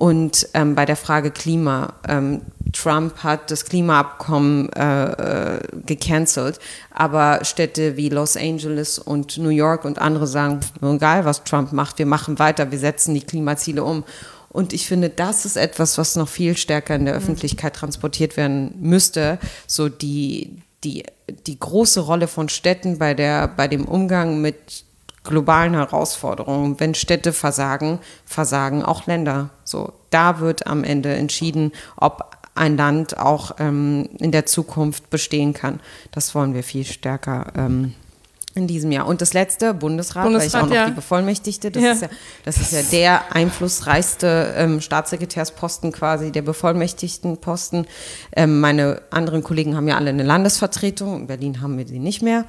S3: Und ähm, bei der Frage Klima, ähm, Trump hat das Klimaabkommen äh, äh, gecancelt, aber Städte wie Los Angeles und New York und andere sagen, egal was Trump macht, wir machen weiter, wir setzen die Klimaziele um. Und ich finde, das ist etwas, was noch viel stärker in der mhm. Öffentlichkeit transportiert werden müsste. So die, die, die große Rolle von Städten bei, der, bei dem Umgang mit globalen Herausforderungen. Wenn Städte versagen, versagen auch Länder. So, da wird am Ende entschieden, ob ein Land auch ähm, in der Zukunft bestehen kann. Das wollen wir viel stärker ähm, in diesem Jahr. Und das letzte, Bundesrat, Bundesrat weil ich auch noch ja. die Bevollmächtigte, das, ja. Ist ja, das ist ja der einflussreichste ähm, Staatssekretärsposten quasi, der bevollmächtigten Posten. Ähm, meine anderen Kollegen haben ja alle eine Landesvertretung, in Berlin haben wir sie nicht mehr.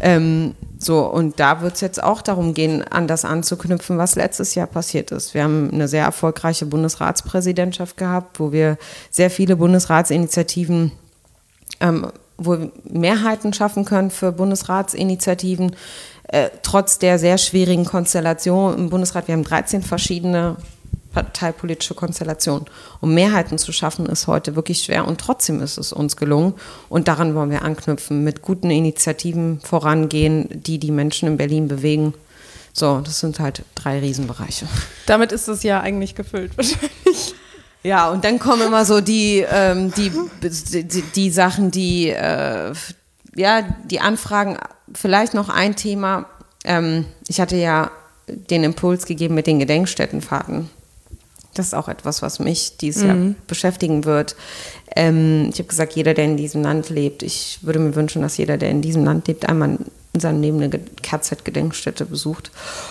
S3: Ähm, so, und da wird es jetzt auch darum gehen, an das anzuknüpfen, was letztes Jahr passiert ist. Wir haben eine sehr erfolgreiche Bundesratspräsidentschaft gehabt, wo wir sehr viele Bundesratsinitiativen ähm, wohl Mehrheiten schaffen können für Bundesratsinitiativen, äh, trotz der sehr schwierigen Konstellation im Bundesrat. Wir haben 13 verschiedene parteipolitische Konstellationen. Um Mehrheiten zu schaffen, ist heute wirklich schwer und trotzdem ist es uns gelungen. Und daran wollen wir anknüpfen, mit guten Initiativen vorangehen, die die Menschen in Berlin bewegen. So, das sind halt drei Riesenbereiche.
S2: Damit ist das Jahr eigentlich gefüllt, wahrscheinlich.
S3: Ja, und dann kommen immer so die, ähm, die, die, die, Sachen, die, äh, ja, die Anfragen. Vielleicht noch ein Thema. Ähm, ich hatte ja den Impuls gegeben mit den Gedenkstättenfahrten. Das ist auch etwas, was mich dieses mhm. Jahr beschäftigen wird. Ähm, ich habe gesagt, jeder, der in diesem Land lebt, ich würde mir wünschen, dass jeder, der in diesem Land lebt, einmal in seinem Leben eine KZ-Gedenkstätte besucht.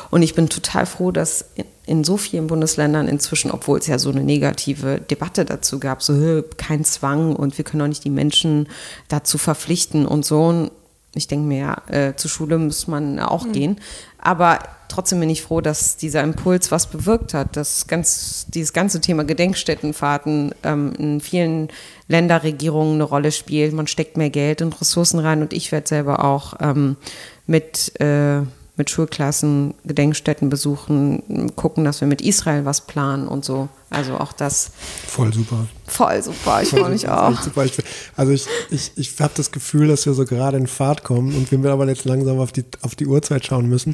S3: Und ich bin total froh, dass in, so vielen Bundesländern inzwischen, obwohl es ja so eine negative Debatte dazu gab, so kein Zwang und wir können auch nicht die Menschen dazu verpflichten und so. Und ich denke mir, ja, äh, zur Schule muss man auch mhm. gehen. Aber trotzdem bin ich froh, dass dieser Impuls was bewirkt hat, dass ganz, dieses ganze Thema Gedenkstättenfahrten ähm, in vielen Länderregierungen eine Rolle spielt. Man steckt mehr Geld und Ressourcen rein und ich werde selber auch ähm, mit, äh, mit Schulklassen Gedenkstätten besuchen, gucken, dass wir mit Israel was planen und so. Also auch das.
S1: Voll super.
S3: Voll super, ich freue mich auch. Super.
S1: Ich, also ich, ich, ich habe das Gefühl, dass wir so gerade in Fahrt kommen und wir aber jetzt langsam auf die, auf die Uhrzeit schauen müssen,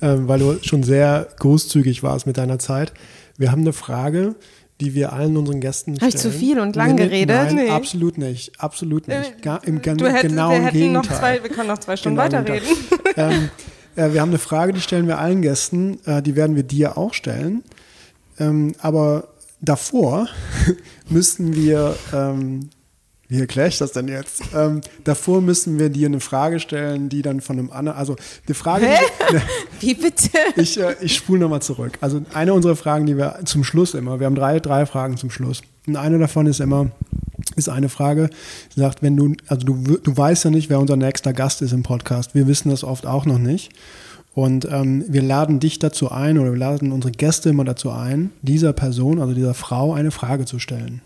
S1: ähm, weil du schon sehr großzügig warst mit deiner Zeit. Wir haben eine Frage, die wir allen unseren Gästen stellen.
S3: Habe ich zu viel und lang nee, geredet?
S1: Nein, nee. absolut nicht. Absolut nicht. Äh, Gar, Im
S2: du hättest, genauen wir Gegenteil. Noch zwei, wir können noch zwei Stunden genau weiterreden.
S1: ähm, äh, wir haben eine Frage, die stellen wir allen Gästen. Äh, die werden wir dir auch stellen. Ähm, aber davor müssten wir ähm, wie erkläre ich das denn jetzt? Ähm, davor müssen wir dir eine Frage stellen, die dann von einem anderen, also die Frage.
S3: Die, ne, wie bitte?
S1: Ich, äh, ich spule nochmal zurück. Also eine unserer Fragen, die wir zum Schluss immer, wir haben drei, drei Fragen zum Schluss. Und eine davon ist immer, ist eine Frage, die sagt, wenn du, also du, du weißt ja nicht, wer unser nächster Gast ist im Podcast. Wir wissen das oft auch noch nicht. Und ähm, wir laden dich dazu ein oder wir laden unsere Gäste immer dazu ein, dieser Person, also dieser Frau, eine Frage zu stellen.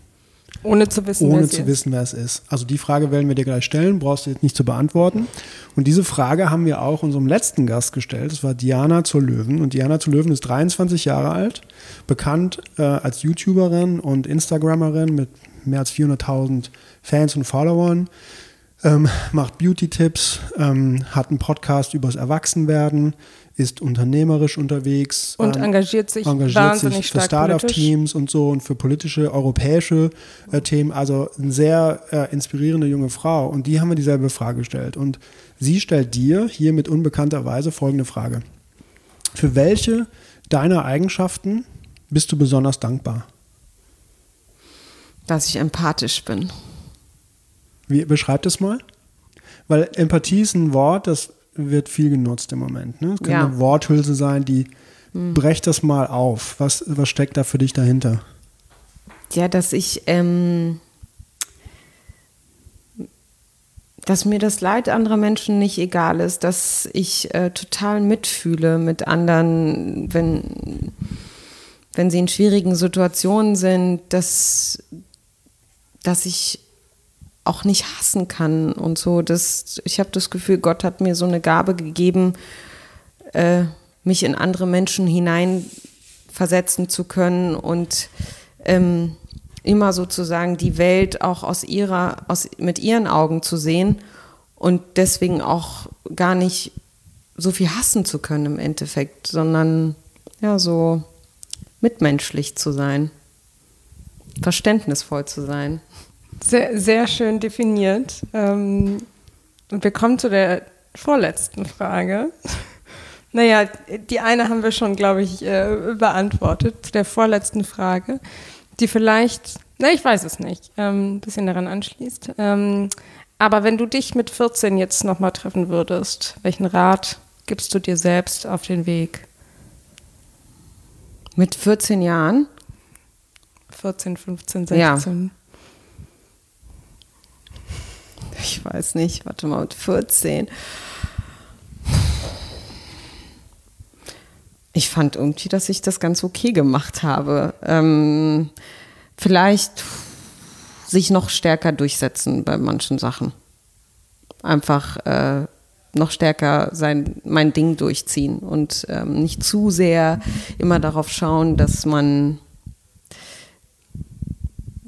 S2: Ohne zu wissen,
S1: Ohne wer zu wissen, wer es ist. Also die Frage werden wir dir gleich stellen, brauchst du jetzt nicht zu beantworten. Und diese Frage haben wir auch unserem letzten Gast gestellt. Das war Diana zur Löwen. Und Diana zur Löwen ist 23 Jahre alt, bekannt äh, als YouTuberin und Instagrammerin mit mehr als 400.000 Fans und Followern. Ähm, macht Beauty-Tipps, ähm, hat einen Podcast übers Erwachsenwerden, ist unternehmerisch unterwegs
S2: und ähm, engagiert sich
S1: engagiert wahnsinnig sich für Startup-Teams und so und für politische europäische äh, Themen. Also eine sehr äh, inspirierende junge Frau. Und die haben wir dieselbe Frage gestellt. Und sie stellt dir hier mit unbekannter Weise folgende Frage: Für welche deiner Eigenschaften bist du besonders dankbar?
S3: Dass ich empathisch bin.
S1: Wie beschreibt es mal? Weil Empathie ist ein Wort, das wird viel genutzt im Moment. Ne? Es kann ja. eine Worthülse sein, die hm. brech das mal auf. Was, was steckt da für dich dahinter?
S3: Ja, dass ich ähm, dass mir das Leid anderer Menschen nicht egal ist, dass ich äh, total mitfühle mit anderen, wenn, wenn sie in schwierigen Situationen sind, dass, dass ich auch nicht hassen kann und so. Das, ich habe das Gefühl, Gott hat mir so eine Gabe gegeben, äh, mich in andere Menschen hineinversetzen zu können und ähm, immer sozusagen die Welt auch aus ihrer, aus, mit ihren Augen zu sehen und deswegen auch gar nicht so viel hassen zu können im Endeffekt, sondern ja, so mitmenschlich zu sein, verständnisvoll zu sein.
S2: Sehr, sehr schön definiert. Ähm, und wir kommen zu der vorletzten Frage. Naja, die eine haben wir schon, glaube ich, äh, beantwortet. Zu der vorletzten Frage die vielleicht, na, ich weiß es nicht, ähm, ein bisschen daran anschließt. Ähm, aber wenn du dich mit 14 jetzt nochmal treffen würdest, welchen Rat gibst du dir selbst auf den Weg?
S3: Mit 14 Jahren?
S2: 14, 15, 16. Ja.
S3: Ich weiß nicht, warte mal, mit 14. ich fand irgendwie, dass ich das ganz okay gemacht habe. Ähm, vielleicht sich noch stärker durchsetzen bei manchen Sachen. Einfach äh, noch stärker sein, mein Ding durchziehen und ähm, nicht zu sehr immer darauf schauen, dass man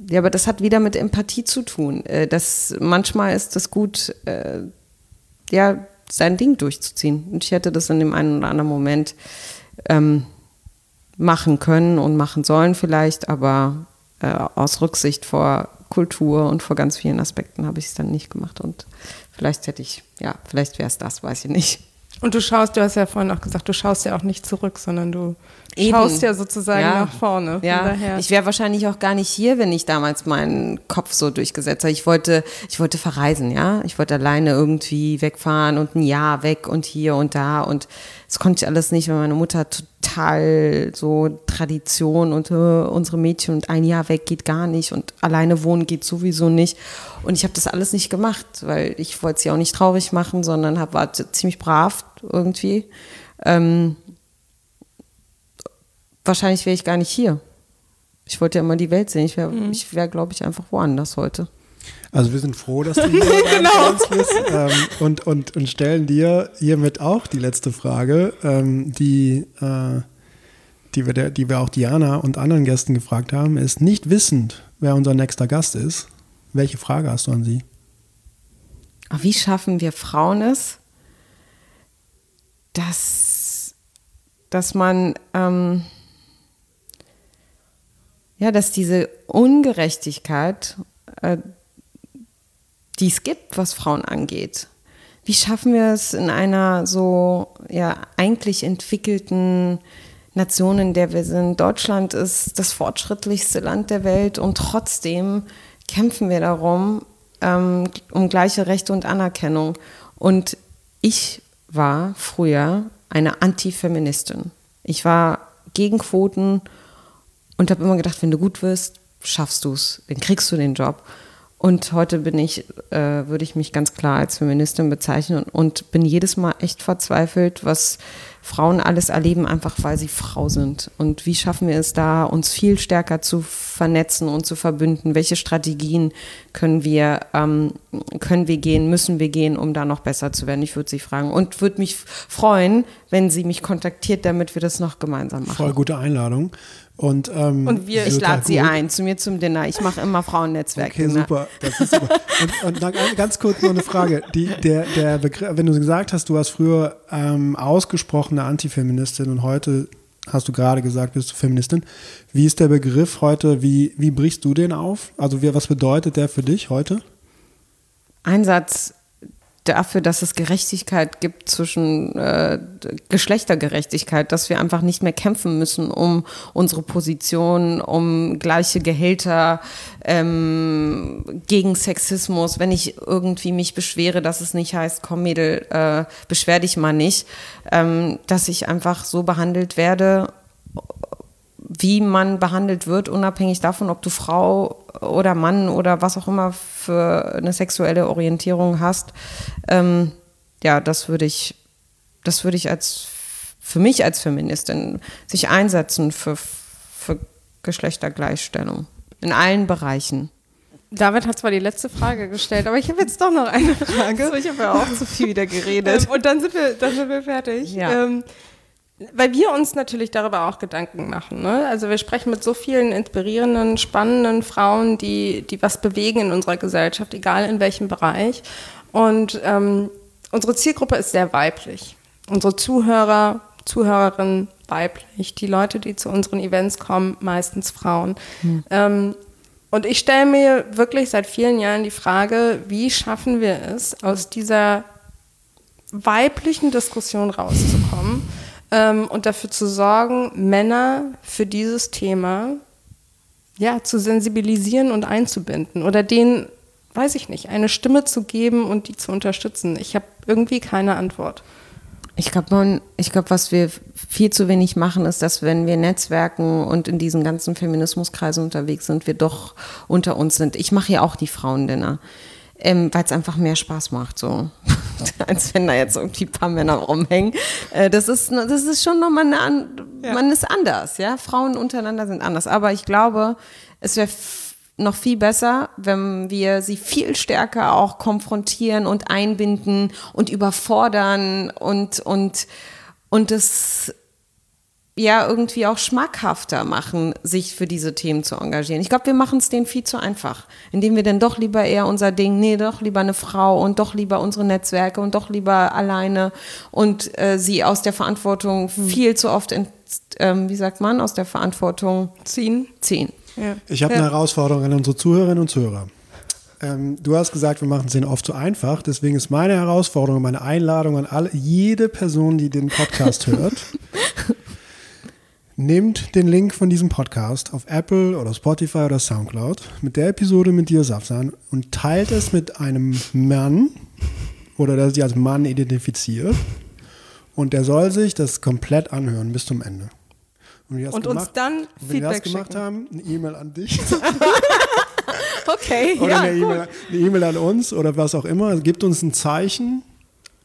S3: ja, aber das hat wieder mit Empathie zu tun. Äh, das, manchmal ist es gut, äh, ja, sein Ding durchzuziehen. Und ich hätte das in dem einen oder anderen Moment ähm, machen können und machen sollen vielleicht, aber äh, aus Rücksicht vor Kultur und vor ganz vielen Aspekten habe ich es dann nicht gemacht. Und vielleicht hätte ich, ja, vielleicht wäre es das, weiß ich nicht.
S2: Und du schaust, du hast ja vorhin auch gesagt, du schaust ja auch nicht zurück, sondern du Eben. schaust ja sozusagen ja. nach vorne.
S3: Ja, ich wäre wahrscheinlich auch gar nicht hier, wenn ich damals meinen Kopf so durchgesetzt habe. Ich wollte, ich wollte verreisen, ja. Ich wollte alleine irgendwie wegfahren und ein Jahr weg und hier und da und das konnte ich alles nicht, weil meine Mutter total so Tradition und äh, unsere Mädchen und ein Jahr weg geht gar nicht und alleine wohnen geht sowieso nicht. Und ich habe das alles nicht gemacht, weil ich wollte sie auch nicht traurig machen, sondern hab, war ziemlich brav irgendwie. Ähm, wahrscheinlich wäre ich gar nicht hier. Ich wollte ja immer die Welt sehen. Ich wäre, mhm. wär, glaube ich, einfach woanders heute.
S1: Also wir sind froh, dass du hier genau. uns bist ähm, und, und, und stellen dir hiermit auch die letzte Frage, ähm, die, äh, die, wir der, die wir auch Diana und anderen Gästen gefragt haben, ist nicht wissend, wer unser nächster Gast ist. Welche Frage hast du an sie?
S3: Wie schaffen wir Frauen es, dass, dass man ähm, ja, dass diese Ungerechtigkeit äh, die es gibt, was Frauen angeht. Wie schaffen wir es in einer so ja eigentlich entwickelten Nation, in der wir sind? Deutschland ist das fortschrittlichste Land der Welt und trotzdem kämpfen wir darum, ähm, um gleiche Rechte und Anerkennung. Und ich war früher eine Antifeministin. Ich war gegen Quoten und habe immer gedacht, wenn du gut wirst, schaffst du es, dann kriegst du den Job. Und heute bin ich, äh, würde ich mich ganz klar als Feministin bezeichnen und, bin jedes Mal echt verzweifelt, was Frauen alles erleben, einfach weil sie Frau sind. Und wie schaffen wir es da, uns viel stärker zu vernetzen und zu verbünden? Welche Strategien können wir, ähm, können wir gehen, müssen wir gehen, um da noch besser zu werden? Ich würde sie fragen und würde mich freuen, wenn sie mich kontaktiert, damit wir das noch gemeinsam machen.
S1: Voll gute Einladung. Und, ähm,
S3: und wir, ich lade sie ein zu mir zum Dinner. Ich mache immer Frauennetzwerk.
S1: Okay, super. Das ist super. und, und dann ganz kurz noch eine Frage. Die, der, der Begriff, wenn du gesagt hast, du warst früher ähm, ausgesprochene Antifeministin und heute hast du gerade gesagt, bist du Feministin. Wie ist der Begriff heute? Wie, wie brichst du den auf? Also wie, was bedeutet der für dich heute?
S3: Einsatz dafür, dass es Gerechtigkeit gibt zwischen äh, Geschlechtergerechtigkeit, dass wir einfach nicht mehr kämpfen müssen um unsere Position, um gleiche Gehälter, ähm, gegen Sexismus. Wenn ich irgendwie mich beschwere, dass es nicht heißt, komm Mädel, äh, beschwer dich mal nicht, ähm, dass ich einfach so behandelt werde wie man behandelt wird, unabhängig davon, ob du Frau oder Mann oder was auch immer für eine sexuelle Orientierung hast, ähm, ja, das würde ich, das würde ich als für mich als Feministin sich einsetzen für, für Geschlechtergleichstellung in allen Bereichen.
S2: David hat zwar die letzte Frage gestellt, aber ich habe jetzt doch noch eine Frage.
S3: So, ich habe ja auch zu viel wieder geredet.
S2: Ähm, und dann sind wir, dann sind wir fertig.
S3: Ja.
S2: Ähm, weil wir uns natürlich darüber auch Gedanken machen. Ne? Also wir sprechen mit so vielen inspirierenden, spannenden Frauen, die, die was bewegen in unserer Gesellschaft, egal in welchem Bereich. Und ähm, unsere Zielgruppe ist sehr weiblich. Unsere Zuhörer, Zuhörerinnen weiblich. Die Leute, die zu unseren Events kommen, meistens Frauen. Ähm, und ich stelle mir wirklich seit vielen Jahren die Frage, wie schaffen wir es, aus dieser weiblichen Diskussion rauszukommen ähm, und dafür zu sorgen, Männer für dieses Thema ja, zu sensibilisieren und einzubinden oder denen, weiß ich nicht, eine Stimme zu geben und die zu unterstützen. Ich habe irgendwie keine Antwort.
S3: Ich glaube, ich glaube, was wir viel zu wenig machen, ist, dass wenn wir Netzwerken und in diesen ganzen Feminismuskreisen unterwegs sind, wir doch unter uns sind. Ich mache ja auch die Frauendinner, ähm, weil es einfach mehr Spaß macht, so als wenn da jetzt irgendwie ein paar Männer rumhängen. Äh, das ist, das ist schon nochmal eine, an,
S2: Ja.
S3: man ist anders, ja. Frauen untereinander sind anders. Aber ich glaube, es wäre noch viel besser, wenn wir sie viel stärker auch konfrontieren und einbinden und überfordern und, und, und es ja irgendwie auch schmackhafter machen, sich für diese Themen zu engagieren. Ich glaube, wir machen es denen viel zu einfach, indem wir dann doch lieber eher unser Ding, nee, doch lieber eine Frau und doch lieber unsere Netzwerke und doch lieber alleine und äh, sie aus der Verantwortung viel zu oft, ent, ähm, wie sagt man, aus der Verantwortung
S2: Ziehen.
S3: ziehen.
S2: Ja.
S1: Ich habe
S2: Ja.
S1: eine Herausforderung an unsere Zuhörerinnen und Zuhörer. Ähm, du hast gesagt, wir machen es denen oft zu einfach. Deswegen ist meine Herausforderung, meine Einladung an alle, jede Person, die den Podcast hört, nehmt den Link von diesem Podcast auf Apple oder Spotify oder Soundcloud mit der Episode mit dir, Safsan, und teilt es mit einem Mann oder der sich als Mann identifiziert. Und der soll sich das komplett anhören bis zum Ende. Und,
S2: Und uns
S1: gemacht-
S2: dann
S1: und wenn wir das
S2: Feedback
S1: gemacht
S2: schicken.
S1: haben, eine E-Mail an dich.
S3: Okay,
S1: Oder eine E-Mail eine E-Mail an uns oder was auch immer. Gebt uns ein Zeichen,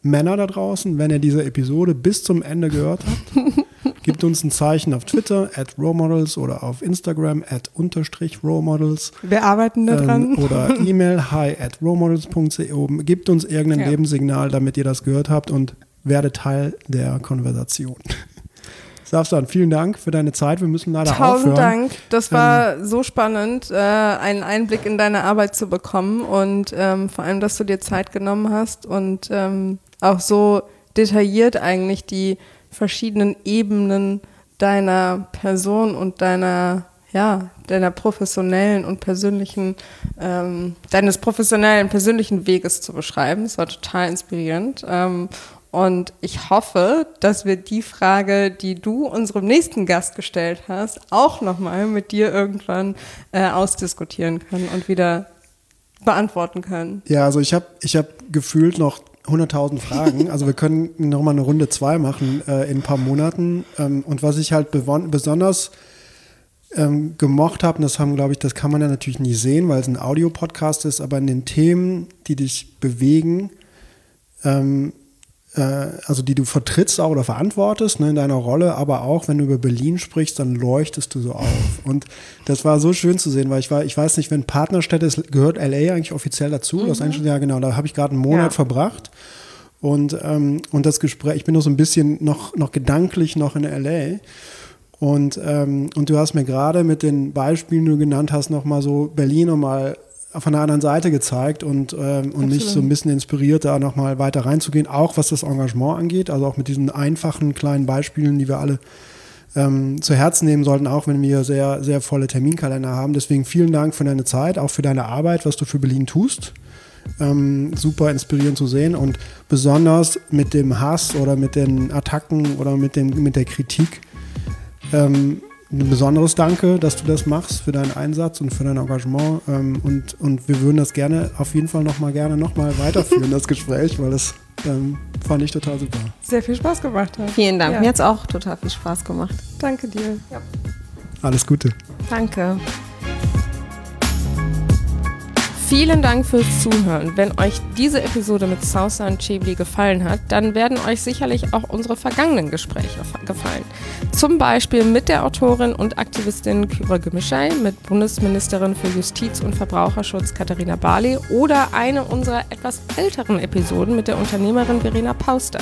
S1: Männer da draußen, wenn ihr diese Episode bis zum Ende gehört habt. Gebt uns ein Zeichen auf Twitter, at Rowmodels oder auf Instagram, at unterstrich Rowmodels.
S2: Wir arbeiten daran.
S1: Ähm, oder E-Mail hi at rowmodels.co. Gebt uns irgendein
S2: Ja.
S1: Lebenssignal, damit ihr das gehört habt und werdet Teil der Konversation. Safsan, vielen Dank für deine Zeit. Wir müssen leider
S2: Tausend
S1: aufhören.
S2: Dank. Das war so spannend, äh, einen Einblick in deine Arbeit zu bekommen und ähm, vor allem, dass du dir Zeit genommen hast und ähm, auch so detailliert eigentlich die verschiedenen Ebenen deiner Person und deiner ja, deiner professionellen und persönlichen, ähm, deines professionellen persönlichen Weges zu beschreiben. Es war total inspirierend. Ähm, und ich hoffe, dass wir die Frage, die du unserem nächsten Gast gestellt hast, auch nochmal mit dir irgendwann äh, ausdiskutieren können und wieder beantworten können.
S1: Ja, also ich habe ich hab gefühlt noch 100.000 Fragen. Also wir können noch mal eine Runde zwei machen äh, in ein paar Monaten. Ähm, und was ich halt besonders ähm, gemocht habe, und das haben, glaube ich, das kann man ja natürlich nie sehen, weil es ein Audiopodcast ist, aber in den Themen, die dich bewegen, ähm, äh, also die du vertrittst auch oder verantwortest ne, in deiner Rolle, aber auch wenn du über Berlin sprichst, dann leuchtest du so auf. Und das war so schön zu sehen, weil ich war, ich weiß nicht, wenn Partnerstädte ist, gehört LA eigentlich offiziell dazu? Los Angeles, ja genau, da habe ich gerade einen Monat
S3: Ja.
S1: verbracht. Und, ähm, und das Gespräch, ich bin noch so ein bisschen noch, noch gedanklich noch in LA. Und, ähm, und du hast mir gerade mit den Beispielen, die du genannt hast, nochmal so Berlin nochmal von der anderen Seite gezeigt und, ähm, und mich so ein bisschen inspiriert, da nochmal weiter reinzugehen, auch was das Engagement angeht, also auch mit diesen einfachen kleinen Beispielen, die wir alle ähm, zu Herzen nehmen sollten, auch wenn wir sehr, sehr volle Terminkalender haben. Deswegen vielen Dank für deine Zeit, auch für deine Arbeit, was du für Berlin tust. Ähm, super inspirierend zu sehen und besonders mit dem Hass oder mit den Attacken oder mit, dem, mit der Kritik. Ähm, ein besonderes Danke, dass du das machst für deinen Einsatz und für dein Engagement. Ähm, und, und wir würden das gerne auf jeden Fall nochmal gerne nochmal weiterführen, das Gespräch, weil das ähm, fand ich total super.
S2: Sehr viel Spaß gemacht hat.
S3: Vielen Dank.
S2: Ja.
S3: Mir hat es auch total viel Spaß gemacht.
S2: Danke dir.
S1: Alles Gute.
S3: Danke.
S2: Vielen Dank fürs Zuhören. Wenn euch diese Episode mit Sausa und Chebli gefallen hat, dann werden euch sicherlich auch unsere vergangenen Gespräche gefallen. Zum Beispiel mit der Autorin und Aktivistin Kyra Gemischei, mit Bundesministerin für Justiz und Verbraucherschutz Katharina Barley oder eine unserer etwas älteren Episoden mit der Unternehmerin Verena Pauster.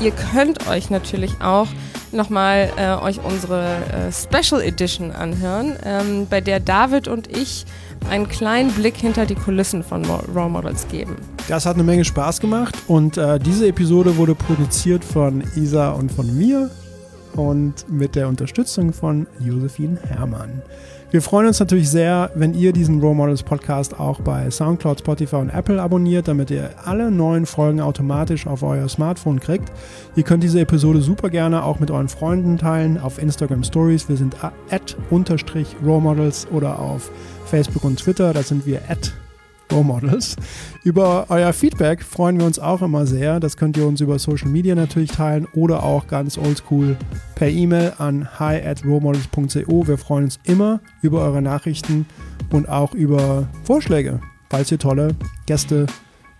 S2: Ihr könnt euch natürlich auch nochmal äh, euch unsere äh, Special Edition anhören, ähm, bei der David und ich einen kleinen Blick hinter die Kulissen von Raw Models geben.
S1: Das hat eine Menge Spaß gemacht und äh, diese Episode wurde produziert von Isa und von mir und mit der Unterstützung von Josephine Herrmann. Wir freuen uns natürlich sehr, wenn ihr diesen Role Models Podcast auch bei SoundCloud, Spotify und Apple abonniert, damit ihr alle neuen Folgen automatisch auf euer Smartphone kriegt. Ihr könnt diese Episode super gerne auch mit euren Freunden teilen auf Instagram Stories. Wir sind at unterstrich Role Models oder auf Facebook und Twitter, da sind wir at Models. Über euer Feedback freuen wir uns auch immer sehr. Das könnt ihr uns über Social Media natürlich teilen oder auch ganz oldschool per E-Mail an hi at rolemodels.co. Wir freuen uns immer über eure Nachrichten und auch über Vorschläge, falls ihr tolle Gäste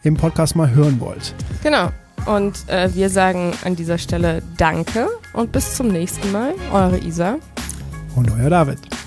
S1: im Podcast mal hören wollt.
S2: Genau. Und äh, wir sagen an dieser Stelle Danke und bis zum nächsten Mal. Eure Isa.
S1: Und euer David.